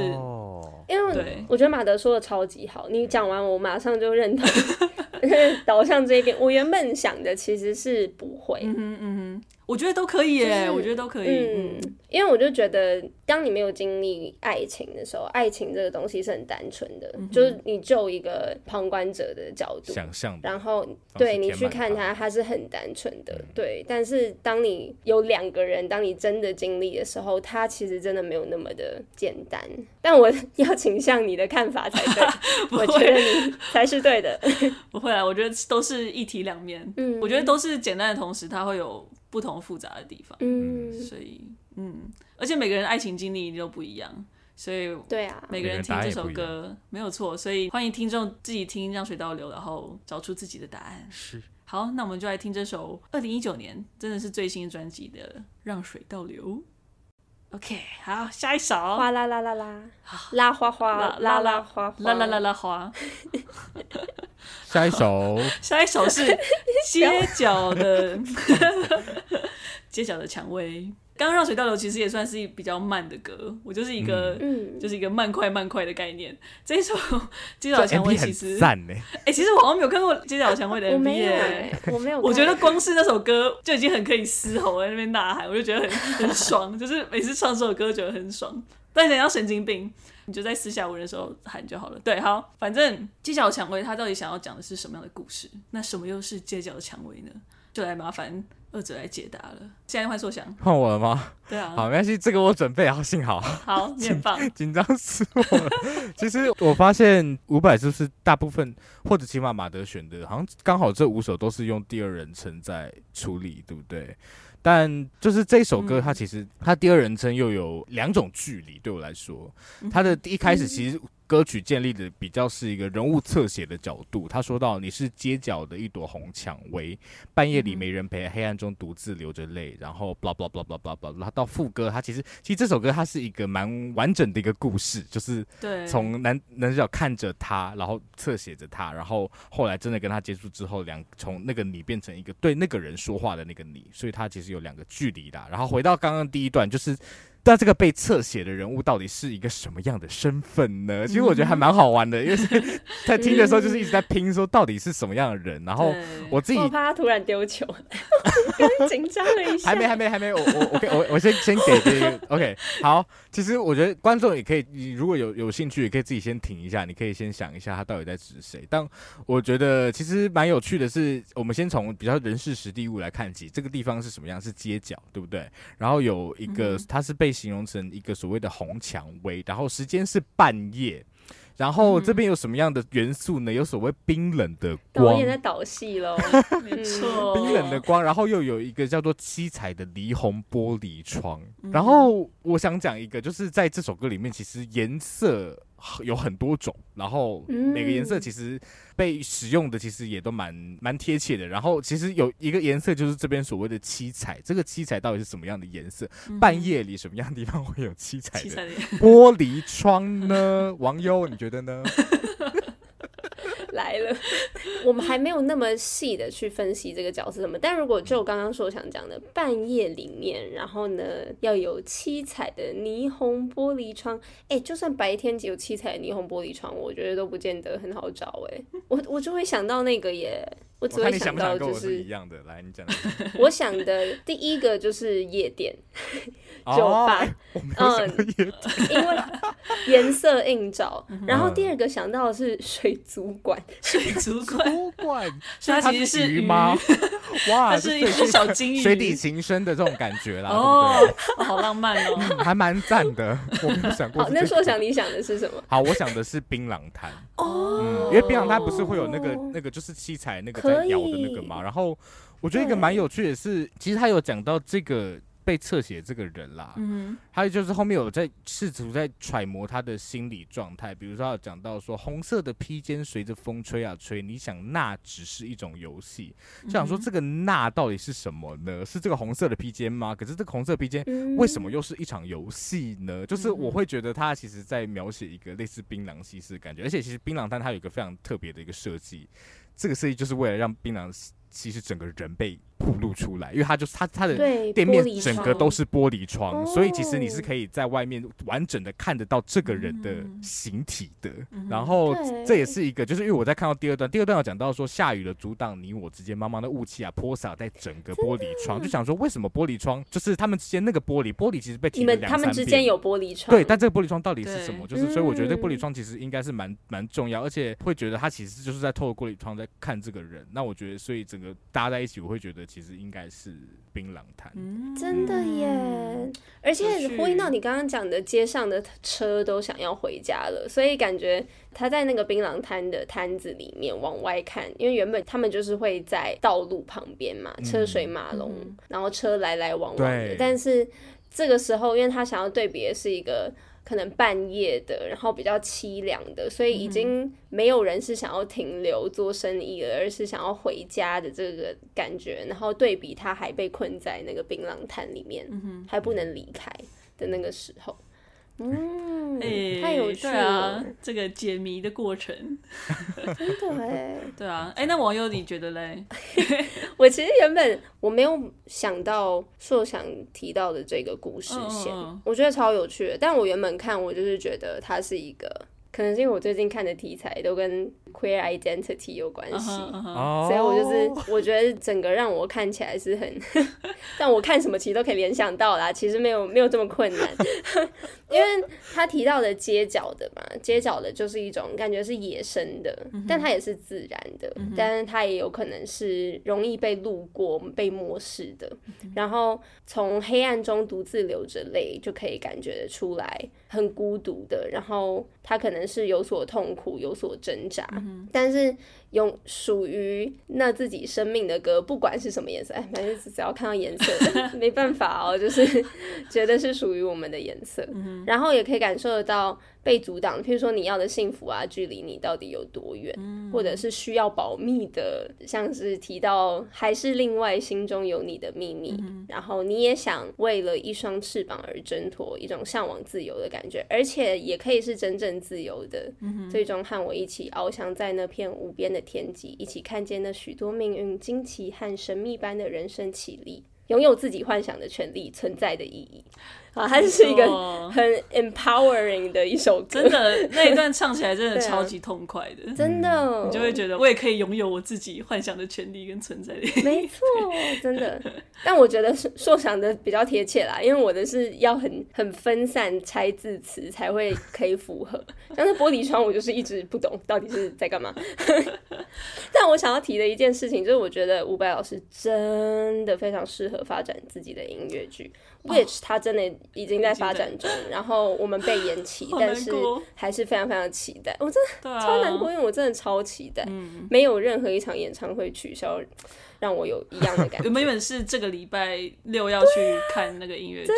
因为对我觉得马德说的超级好，你讲完我马上就认同。导向这边。我原本想的其实是不会。嗯哼嗯哼。我觉得都可以耶，就是、我觉得都可以。嗯，因为我就觉得，当你没有经历爱情的时候，爱情这个东西是很单纯的，嗯、就是你就一个旁观者的角度想象，然后对你去看它，它是很单纯的。嗯、对，但是当你有两个人，当你真的经历的时候，它其实真的没有那么的简单。但我 要倾向你的看法才对，我觉得你才是对的。不会啊，我觉得都是一体两面。嗯，我觉得都是简单的同时，它会有。不同复杂的地方，嗯，所以，嗯，而且每个人爱情经历都不一样，所以，对啊，每个人听这首歌没有错，所以欢迎听众自己听《让水倒流》，然后找出自己的答案。是，好，那我们就来听这首二零一九年真的是最新专辑的《让水倒流》。OK，好，下一首，哗啦啦啦啦，啦哗哗，啦啦哗，啦啦啦啦哗。下一首，下一首是街角的 街角的蔷薇。刚刚让水倒流其实也算是比较慢的歌，我就是一个，嗯，就是一个慢快慢快的概念。这一首街角蔷薇其实赞呢，哎，其实我好像没有看过街角蔷薇的 MV 耶，我没有，我觉得光是那首歌就已经很可以嘶吼在那边呐喊，我就觉得很很爽，就是每次唱这首歌觉得很爽。但你要神经病，你就在私下无人的时候喊就好了。对，好，反正街角蔷薇他到底想要讲的是什么样的故事？那什么又是街角的蔷薇呢？就来麻烦二者来解答了。现在换硕翔，换我了吗？对啊，好，没关系，这个我准备好，幸好。好，你很棒。紧张死我了。其实我发现五百是不是大部分，或者起码马德选的，好像刚好这五首都是用第二人称在处理，对不对？但就是这首歌，它其实它第二人称又有两种距离，对我来说，它的第一开始其实。歌曲建立的比较是一个人物侧写的角度。他说到：“你是街角的一朵红蔷薇，半夜里没人陪，黑暗中独自流着泪。”然后 blah blah blah blah blah blah，然后到副歌，他其实其实这首歌它是一个蛮完整的一个故事，就是从男男主角看着他，然后侧写着他，然后后来真的跟他接触之后，两从那个你变成一个对那个人说话的那个你，所以他其实有两个距离的。然后回到刚刚第一段，就是。但这个被侧写的人物到底是一个什么样的身份呢？其实我觉得还蛮好玩的，因为 在 听的时候就是一直在拼，说到底是什么样的人。然后我自己我怕他突然丢球，紧张了一下。还没，还没，还没。我我我我我先先给这个 OK。好，其实我觉得观众也可以，你如果有有兴趣，也可以自己先停一下，你可以先想一下他到底在指谁。但我觉得其实蛮有趣的是，我们先从比较人事实地物来看起，这个地方是什么样？是街角，对不对？然后有一个，他是被。形容成一个所谓的红蔷薇，然后时间是半夜，然后这边有什么样的元素呢？有所谓冰冷的光，导演在导戏喽，没错，冰冷的光，然后又有一个叫做七彩的霓虹玻璃窗，然后我想讲一个，就是在这首歌里面，其实颜色。有很多种，然后每个颜色其实被使用的其实也都蛮蛮贴切的。然后其实有一个颜色就是这边所谓的七彩，这个七彩到底是什么样的颜色？嗯、半夜里什么样的地方会有七彩的玻璃窗呢？王优，你觉得呢？来了，我们还没有那么细的去分析这个角色什么，但如果就刚刚说想讲的半夜里面，然后呢要有七彩的霓虹玻璃窗，哎、就算白天只有七彩的霓虹玻璃窗，我觉得都不见得很好找、欸，哎，我我就会想到那个耶，我只会想到就是一样的，来你讲，我想的第一个就是夜店。酒吧，嗯，因为颜色映照。然后第二个想到的是水族馆，水族馆，它其实是鱼吗？哇，它是一只小金鱼，水底情深的这种感觉啦，哦，好浪漫哦，还蛮赞的。我没有想过。好，那硕想，你想的是什么？好，我想的是槟榔摊哦，因为槟榔摊不是会有那个那个就是七彩那个在摇的那个嘛。然后我觉得一个蛮有趣的是，其实他有讲到这个。被侧写这个人啦，嗯，还有就是后面有在试图在揣摩他的心理状态，比如说他有讲到说红色的披肩随着风吹啊吹，你想那只是一种游戏，就想说这个那到底是什么呢？是这个红色的披肩吗？可是这个红色披肩为什么又是一场游戏呢？就是我会觉得他其实在描写一个类似槟榔西施的感觉，而且其实槟榔摊它有一个非常特别的一个设计。这个设计就是为了让槟榔其实整个人被。暴露出来，因为它就是它它的店面整个都是玻璃窗，璃所以其实你是可以在外面完整的看得到这个人的形体的。嗯、然后这也是一个，就是因为我在看到第二段，第二段有讲到说下雨了，阻挡你我之间茫茫的雾气啊，泼洒在整个玻璃窗，就想说为什么玻璃窗就是他们之间那个玻璃玻璃其实被你们他们之间有玻璃窗，对，但这个玻璃窗到底是什么？就是所以我觉得这个玻璃窗其实应该是蛮蛮重要，而且会觉得他其实就是在透过玻璃窗在看这个人。那我觉得，所以整个搭在一起，我会觉得其实应该是。是槟榔摊，嗯、真的耶！而且呼应到你刚刚讲的，街上的车都想要回家了，所以感觉他在那个槟榔摊的摊子里面往外看，因为原本他们就是会在道路旁边嘛，车水马龙，嗯、然后车来来往往的。但是这个时候，因为他想要对比的是一个。可能半夜的，然后比较凄凉的，所以已经没有人是想要停留做生意了，而是想要回家的这个感觉。然后对比他还被困在那个槟榔摊里面，还不能离开的那个时候。嗯，哎、太有趣了，啊，这个解谜的过程，真的哎，对啊，哎，欸，那网友你觉得嘞？我其实原本我没有想到说想提到的这个故事线，嗯嗯，我觉得超有趣的，但我原本看我就是觉得它是一个。可能是因为我最近看的题材都跟 queer identity 有关系，uh huh, uh huh. 所以我就是我觉得整个让我看起来是很，但我看什么其实都可以联想到啦，其实没有没有这么困难，因为他提到的街角的嘛，街角的就是一种感觉是野生的，uh. 但它也是自然的，uh. 但是它也有可能是容易被路过、被漠视的，uh. 然后从黑暗中独自流着泪就可以感觉得出来。很孤独的，然后他可能是有所痛苦，有所挣扎，嗯、但是用属于那自己生命的歌，不管是什么颜色，哎，反正只要看到颜色，没办法哦，就是觉得是属于我们的颜色，嗯、然后也可以感受得到。被阻挡，譬如说你要的幸福啊，距离你到底有多远，嗯、或者是需要保密的，像是提到还是另外心中有你的秘密，嗯、然后你也想为了一双翅膀而挣脱，一种向往自由的感觉，而且也可以是真正自由的，嗯、最终和我一起翱翔在那片无边的天际，一起看见那许多命运惊奇和神秘般的人生绮丽，拥有自己幻想的权利，存在的意义。啊，它是一个很 empowering 的一首歌，真的那一段唱起来真的 超级痛快的，啊、真的，你就会觉得我也可以拥有我自己幻想的权利跟存在的。没错，真的。但我觉得硕想的比较贴切啦，因为我的是要很很分散拆字词才会可以符合。像是玻璃窗，我就是一直不懂到底是在干嘛。但我想要提的一件事情就是，我觉得伍佰老师真的非常适合发展自己的音乐剧。Which 他真的已经在发展中，然后我们被延期，但是还是非常非常期待。我真的超难过，因为我真的超期待，没有任何一场演唱会取消，让我有一样的感觉。原本是这个礼拜六要去看那个音乐剧，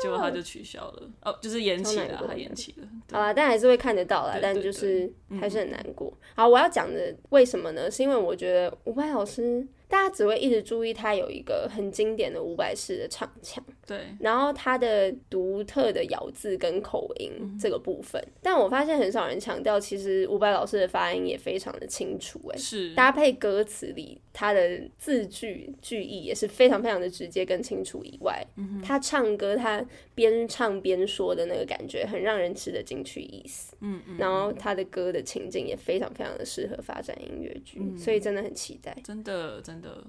结果他就取消了，哦，就是延期了，他延期了。好啦，但还是会看得到啦，但就是还是很难过。好，我要讲的为什么呢？是因为我觉得伍佰老师。大家只会一直注意他有一个很经典的伍佰式的唱腔，对，然后他的独特的咬字跟口音这个部分，嗯、但我发现很少人强调，其实伍佰老师的发音也非常的清楚，哎，是。搭配歌词里他的字句句意也是非常非常的直接跟清楚以外，嗯、他唱歌他边唱边说的那个感觉很让人吃得进去意思，嗯，嗯，然后他的歌的情境也非常非常的适合发展音乐剧，嗯、所以真的很期待，真的真的。的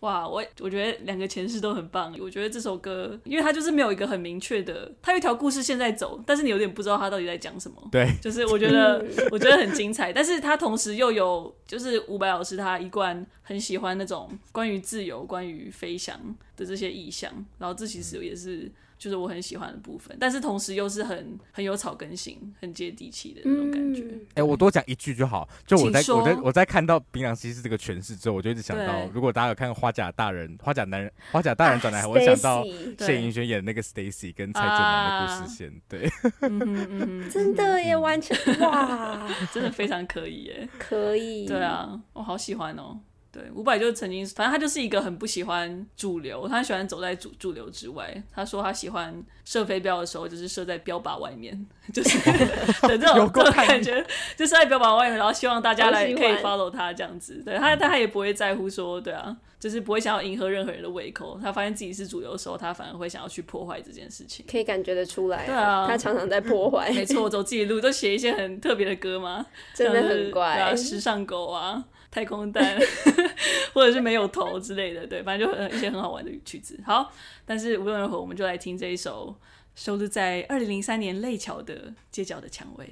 哇，我我觉得两个前世都很棒。我觉得这首歌，因为它就是没有一个很明确的，它有一条故事线在走，但是你有点不知道它到底在讲什么。对，就是我觉得 我觉得很精彩，但是它同时又有就是伍佰老师他一贯很喜欢那种关于自由、关于飞翔的这些意象，然后这其实也是。就是我很喜欢的部分，但是同时又是很很有草根性、很接地气的那种感觉。哎、嗯欸，我多讲一句就好。就我在我在我在看到槟榔西施这个诠释之后，我就一直想到，如果大家有看《花甲大人》《花甲男人》《花甲大人转来》，我会想到谢盈萱演的那个 Stacy 跟蔡振南的故事线。对，真的也完全 哇，真的非常可以耶，可以。对啊，我好喜欢哦。对，伍佰就曾经，反正他就是一个很不喜欢主流，他喜欢走在主主流之外。他说他喜欢射飞镖的时候，就是射在标靶外面，就是 的这种这种感觉，就射在标靶外面，然后希望大家来可以 follow 他这样子。对他，但他也不会在乎说，对啊，就是不会想要迎合任何人的胃口。他发现自己是主流的时候，他反而会想要去破坏这件事情。可以感觉得出来，对啊，他常常在破 坏。没错，走自己的路，都写一些很特别的歌嘛，真的很乖，对啊，时尚狗啊。太空蛋，或者是没有头之类的，对，反正就很一些很好玩的曲子。好，但是无论如何，我们就来听这一首收录在二零零三年《泪桥》的《街角的蔷薇》。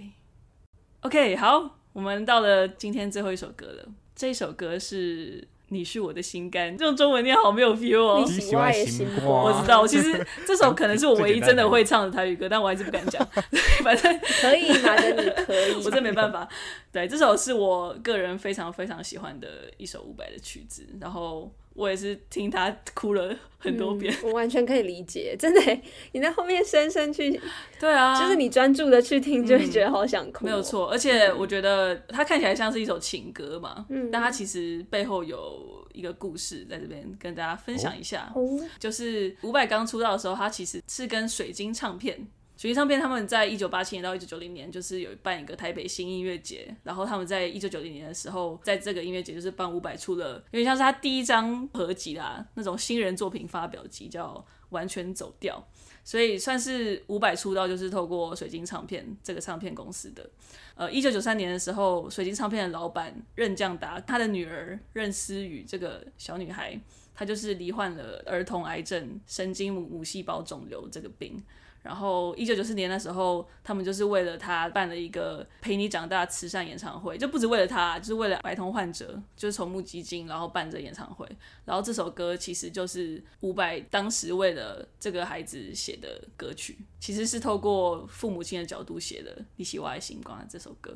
OK，好，我们到了今天最后一首歌了。这首歌是。你是我的心肝，这种中文念好没有 feel 哦。你喜欢心瓜，我知道。其实这首可能是我唯一真的会唱的台语歌，但我还是不敢讲。反正可以，反正你可以，我真没办法。对，这首是我个人非常非常喜欢的一首伍佰的曲子，然后。我也是听他哭了很多遍，嗯，我完全可以理解，真的，你在后面深深去，对啊，就是你专注的去听，就会觉得好想哭，喔嗯。没有错，而且我觉得它看起来像是一首情歌嘛，嗯，但它其实背后有一个故事在这边跟大家分享一下，哦，就是伍佰刚出道的时候，他其实是跟水晶唱片。水晶唱片他们在一九八七年到一九九零年，就是有办一个台北新音乐节，然后他们在一九九零年的时候，在这个音乐节就是帮伍佰出了，有点像是他第一张合集啦，那种新人作品发表集，叫《完全走调》，所以算是伍佰出道就是透过水晶唱片这个唱片公司的。呃，一九九三年的时候，水晶唱片的老板任将达，他的女儿任思雨这个小女孩，她就是罹患了儿童癌症神经母母细胞肿瘤这个病。然后，一九九四年的时候，他们就是为了他办了一个陪你长大慈善演唱会，就不止为了他，就是为了白头患者，就是筹募基金，然后办这演唱会。然后这首歌其实就是伍佰当时为了这个孩子写的歌曲，其实是透过父母亲的角度写的《你喜我的星光》这首歌。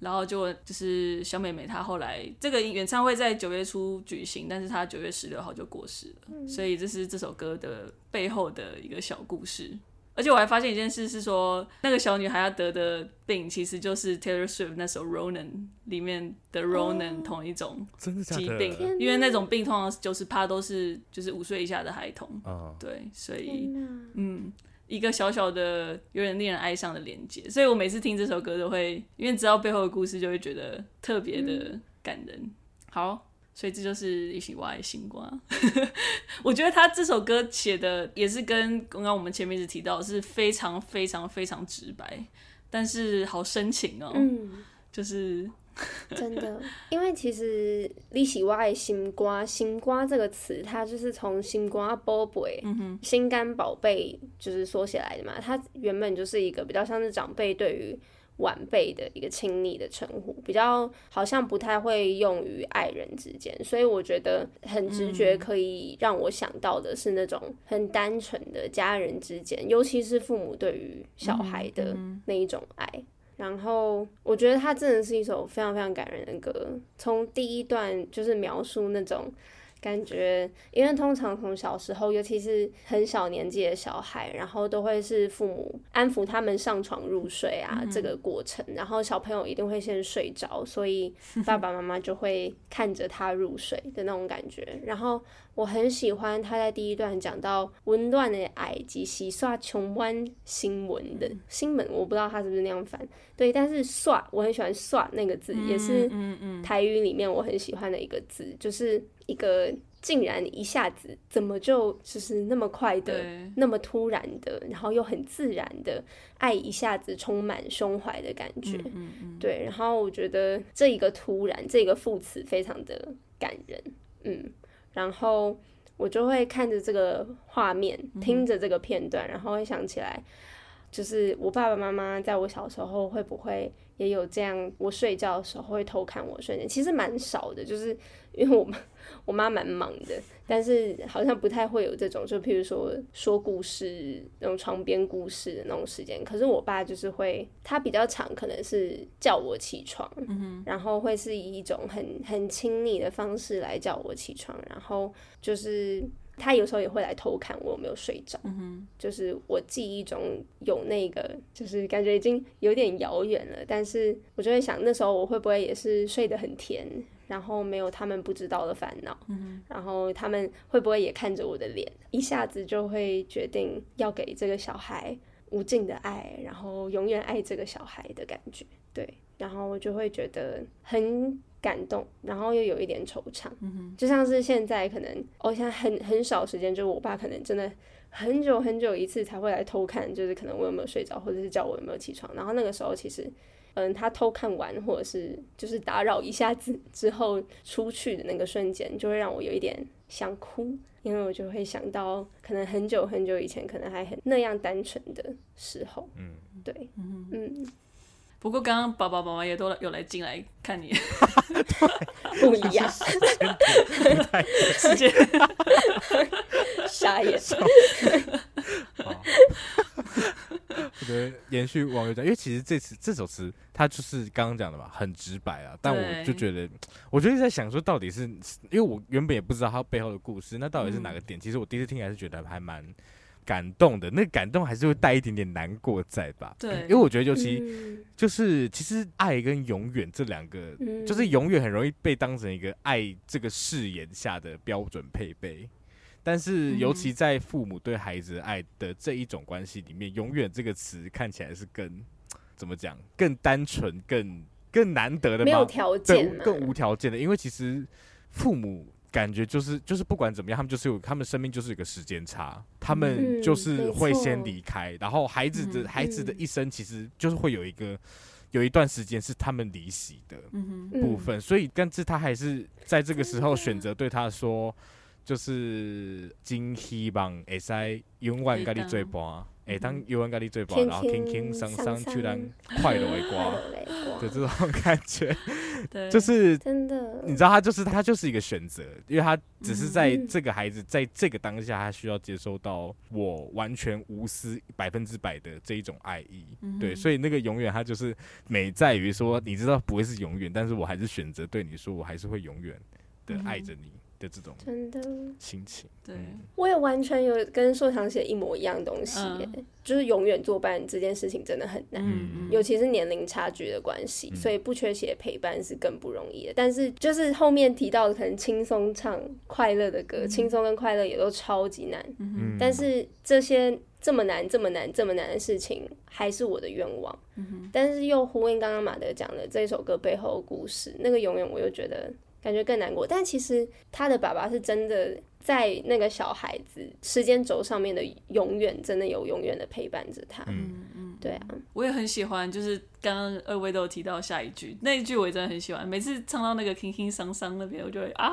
然后就就是小美美她后来这个演唱会在九月初举行，但是她九月十六号就过世了，所以这是这首歌的背后的一个小故事。而且我还发现一件事是说，那个小女孩要得的病其实就是 Taylor Swift 那首《Ronan》里面的 Ronan 同一种疾病，哦、因为那种病通常九十趴都是就是五岁以下的孩童，哦、对，所以嗯，一个小小的有点令人哀伤的连接，所以我每次听这首歌都会，因为知道背后的故事，就会觉得特别的感人。嗯、好。所以这就是一起挖心瓜。我觉得他这首歌写的也是跟刚刚我们前面一直提到，是非常非常非常直白，但是好深情哦。嗯，就是真的，因为其实你是我的心瓜，心瓜这个词，它就是从心瓜宝贝，心肝宝贝就是缩写来的嘛。它原本就是一个比较像是长辈对于。晚辈的一个亲昵的称呼，比较好像不太会用于爱人之间，所以我觉得很直觉可以让我想到的是那种很单纯的家人之间，尤其是父母对于小孩的那一种爱。然后我觉得它真的是一首非常非常感人的歌，从第一段就是描述那种。感觉，因为通常从小时候，尤其是很小年纪的小孩，然后都会是父母安抚他们上床入睡啊，嗯、这个过程，然后小朋友一定会先睡着，所以爸爸妈妈就会看着他入睡的那种感觉。然后我很喜欢他在第一段讲到温暖的爱及洗刷穷湾新闻的新闻，我不知道他是不是那样翻，对，但是刷我很喜欢刷那个字，嗯、也是台语里面我很喜欢的一个字，就是。一个竟然一下子怎么就就是那么快的，那么突然的，然后又很自然的爱一下子充满胸怀的感觉，对。然后我觉得这一个突然这个副词非常的感人，嗯。然后我就会看着这个画面，听着这个片段，然后会想起来，就是我爸爸妈妈在我小时候会不会也有这样？我睡觉的时候会偷看我睡觉，其实蛮少的，就是 因为我们。我妈蛮忙的，但是好像不太会有这种，就譬如说说故事那种床边故事的那种时间。可是我爸就是会，他比较常可能是叫我起床，嗯、然后会是以一种很很亲昵的方式来叫我起床，然后就是他有时候也会来偷看我有没有睡着。嗯，就是我记忆中有那个，就是感觉已经有点遥远了。但是我就会想，那时候我会不会也是睡得很甜，然后没有他们不知道的烦恼。嗯，然后他们会不会也看着我的脸，一下子就会决定要给这个小孩无尽的爱，然后永远爱这个小孩的感觉。对，然后我就会觉得很。感动，然后又有一点惆怅，嗯，就像是现在可能，我现在很很少时间，就是我爸可能真的很久很久一次才会来偷看，就是可能我有没有睡着，或者是叫我有没有起床。然后那个时候其实，嗯，他偷看完或者是就是打扰一下子之后出去的那个瞬间，就会让我有一点想哭，因为我就会想到可能很久很久以前，可能还很那样单纯的时候，嗯，对，嗯嗯。不过刚刚爸爸妈妈也都有来进来看你，不一样，时 间傻眼。我觉得延续网友讲，因为其实这次这首词，它就是刚刚讲的嘛，很直白啊。但我就觉得，我就一直在想说，到底是因为我原本也不知道它背后的故事，那到底是哪个点？嗯、其实我第一次听还是觉得还蛮。感动的，那个感动还是会带一点点难过在吧？对，因为我觉得尤其就是其实爱跟永远这两个，就是永远很容易被当成一个爱这个誓言下的标准配备，但是尤其在父母对孩子爱的这一种关系里面，永远这个词看起来是更怎么讲，更单纯、更更难得的吗？没有条件，更无条件的，因为其实父母。感觉就是就是不管怎么样，他们就是有他们生命就是有个时间差，他们就是会先离开，然后孩子的孩子的一生其实就是会有一个有一段时间是他们离席的部分，所以但是他还是在这个时候选择对他说，就是真希望会使永远跟你做伴。哎，当永远跟你最棒，然后轻轻松松就让快乐的瓜，就这种感觉，对，就是真的。你知道，他就是他就是一个选择，因为他只是在这个孩子在这个当下，他需要接受到我完全无私百分之百的这一种爱意，对，所以那个永远，他就是美在于说，你知道不会是永远，但是我还是选择对你说，我还是会永远的爱着你。的这种真的？心情，对，我也完全有跟硕强写一模一样的东西，嗯、就是永远作伴这件事情真的很难，嗯、尤其是年龄差距的关系，嗯、所以不缺席陪伴是更不容易的。但是就是后面提到的，可能轻松唱快乐的歌，轻松、嗯、跟快乐也都超级难，嗯、但是这些这么难、这么难、这么难的事情，还是我的愿望。嗯、但是又呼应刚刚马德讲的这首歌背后的故事，那个永远，我又觉得。感觉更难过，但其实他的爸爸是真的在那个小孩子时间轴上面的永远，真的有永远的陪伴着他。嗯嗯，对啊，我也很喜欢，就是刚刚二位都有提到下一句，那一句我也真的很喜欢。每次唱到那个轻轻桑桑那边，我就会啊，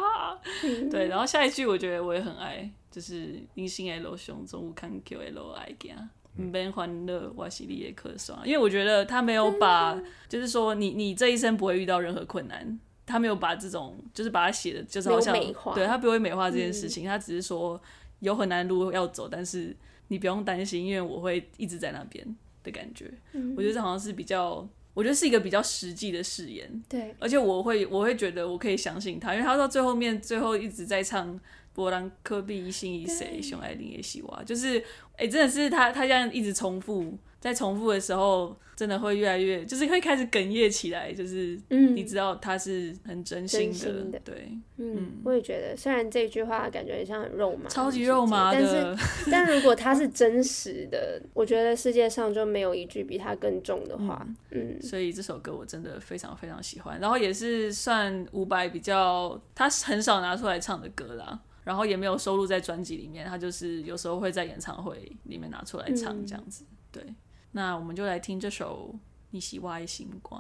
对。然后下一句我觉得我也很爱，就是你心爱老兄总有看 Q L 爱家，唔免欢乐，我是你的客爽。因为我觉得他没有把，就是说你你这一生不会遇到任何困难。他没有把这种，就是把它写的，就是好像，对，他不会美化这件事情，嗯、他只是说有很难路要走，但是你不用担心，因为我会一直在那边的感觉。嗯、我觉得这好像是比较，我觉得是一个比较实际的誓言。对，而且我会，我会觉得我可以相信他，因为他到最后面，最后一直在唱“波兰科比一心一谁，熊爱玲也希望”，就是，哎、欸，真的是他，他这样一直重复。在重复的时候，真的会越来越，就是会开始哽咽起来，就是，嗯，你知道他是很真心的，心的。对，嗯，嗯。我也觉得，虽然这句话感觉很像很肉麻，超级肉麻的，但是，但如果他是真实的，我觉得世界上就没有一句比他更重的话，嗯，嗯，所以这首歌我真的非常非常喜欢，然后也是算伍佰比较他很少拿出来唱的歌啦，然后也没有收录在专辑里面，他就是有时候会在演唱会里面拿出来唱这样子，嗯、对。那我们就来听这首《你是我的心肝》。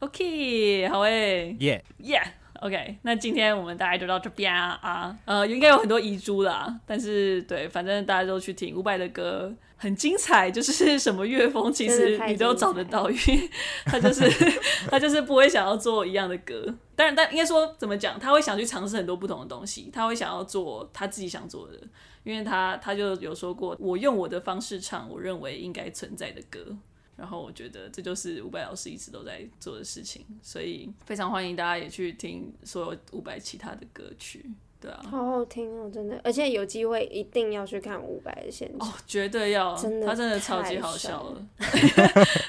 OK，好诶、欸。耶耶。OK，那今天我们大概就到这边啊。呃，应该有很多遗珠啦，但是对，反正大家都去听伍佰的歌，很精彩。就是什么乐风，其实你都找得到，因为 他就是他就是不会想要做一样的歌。但但应该说怎么讲，他会想去尝试很多不同的东西，他会想要做他自己想做的。因为他他就有说过，我用我的方式唱，我认为应该存在的歌。然后我觉得这就是伍佰老师一直都在做的事情，所以非常欢迎大家也去听所有伍佰其他的歌曲。对啊，好好听哦，真的，而且有机会一定要去看伍佰的现场。哦，绝对要，真的，他真的超级好笑了，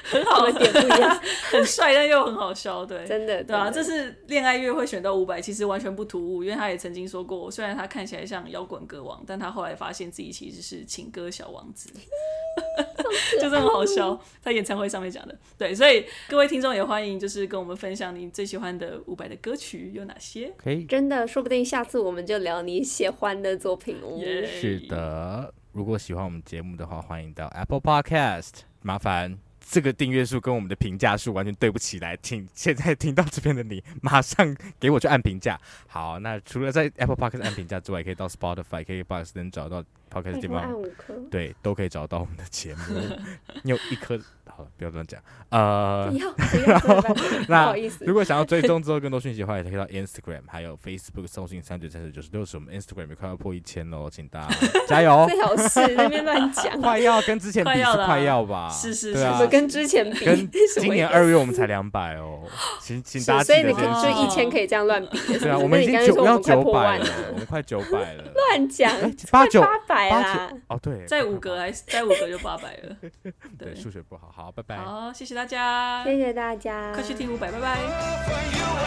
很好的点不一样，很帅但又很好笑，对，真的，对啊，这是恋爱乐会选到伍佰，其实完全不突兀，因为他也曾经说过，虽然他看起来像摇滚歌王，但他后来发现自己其实是情歌小王子，就这么好笑，在演唱会上面讲的，对，所以各位听众也欢迎，就是跟我们分享你最喜欢的伍佰的歌曲有哪些，可以，真的，说不定下次我们。就聊你喜欢的作品哦。Yeah. 是的，如果喜欢我们节目的话，欢迎到 Apple Podcast。麻烦这个订阅数跟我们的评价数完全对不起来，请现在听到这边的你马上给我去按评价。好，那除了在 Apple Podcast 按评价之外，也可以到 Spotify、KKBOX 能找到 Podcast 地方，对，都可以找到我们的节目。你有一颗。好，不要乱讲。呃，不要，不，好意思。如果想要追踪之后更多讯息的话，也可以到 Instagram，还有 Facebook 搜寻三九三十九十六十。我们 Instagram 也快要破一千喽，请大家加油！最好是那边乱讲，快要跟之前比是快要吧？是是是，跟之前比，跟今年二月我们才两百哦，请请大家所以你可以就一千可以这样乱比。对啊，我们已经九要九百了，我们快九百了。乱讲，八九八百啦。哦，对，再五个还是再五个就八百了。对，数学不好，好，好拜拜。好谢谢大家。谢谢大家。快去听五百拜拜。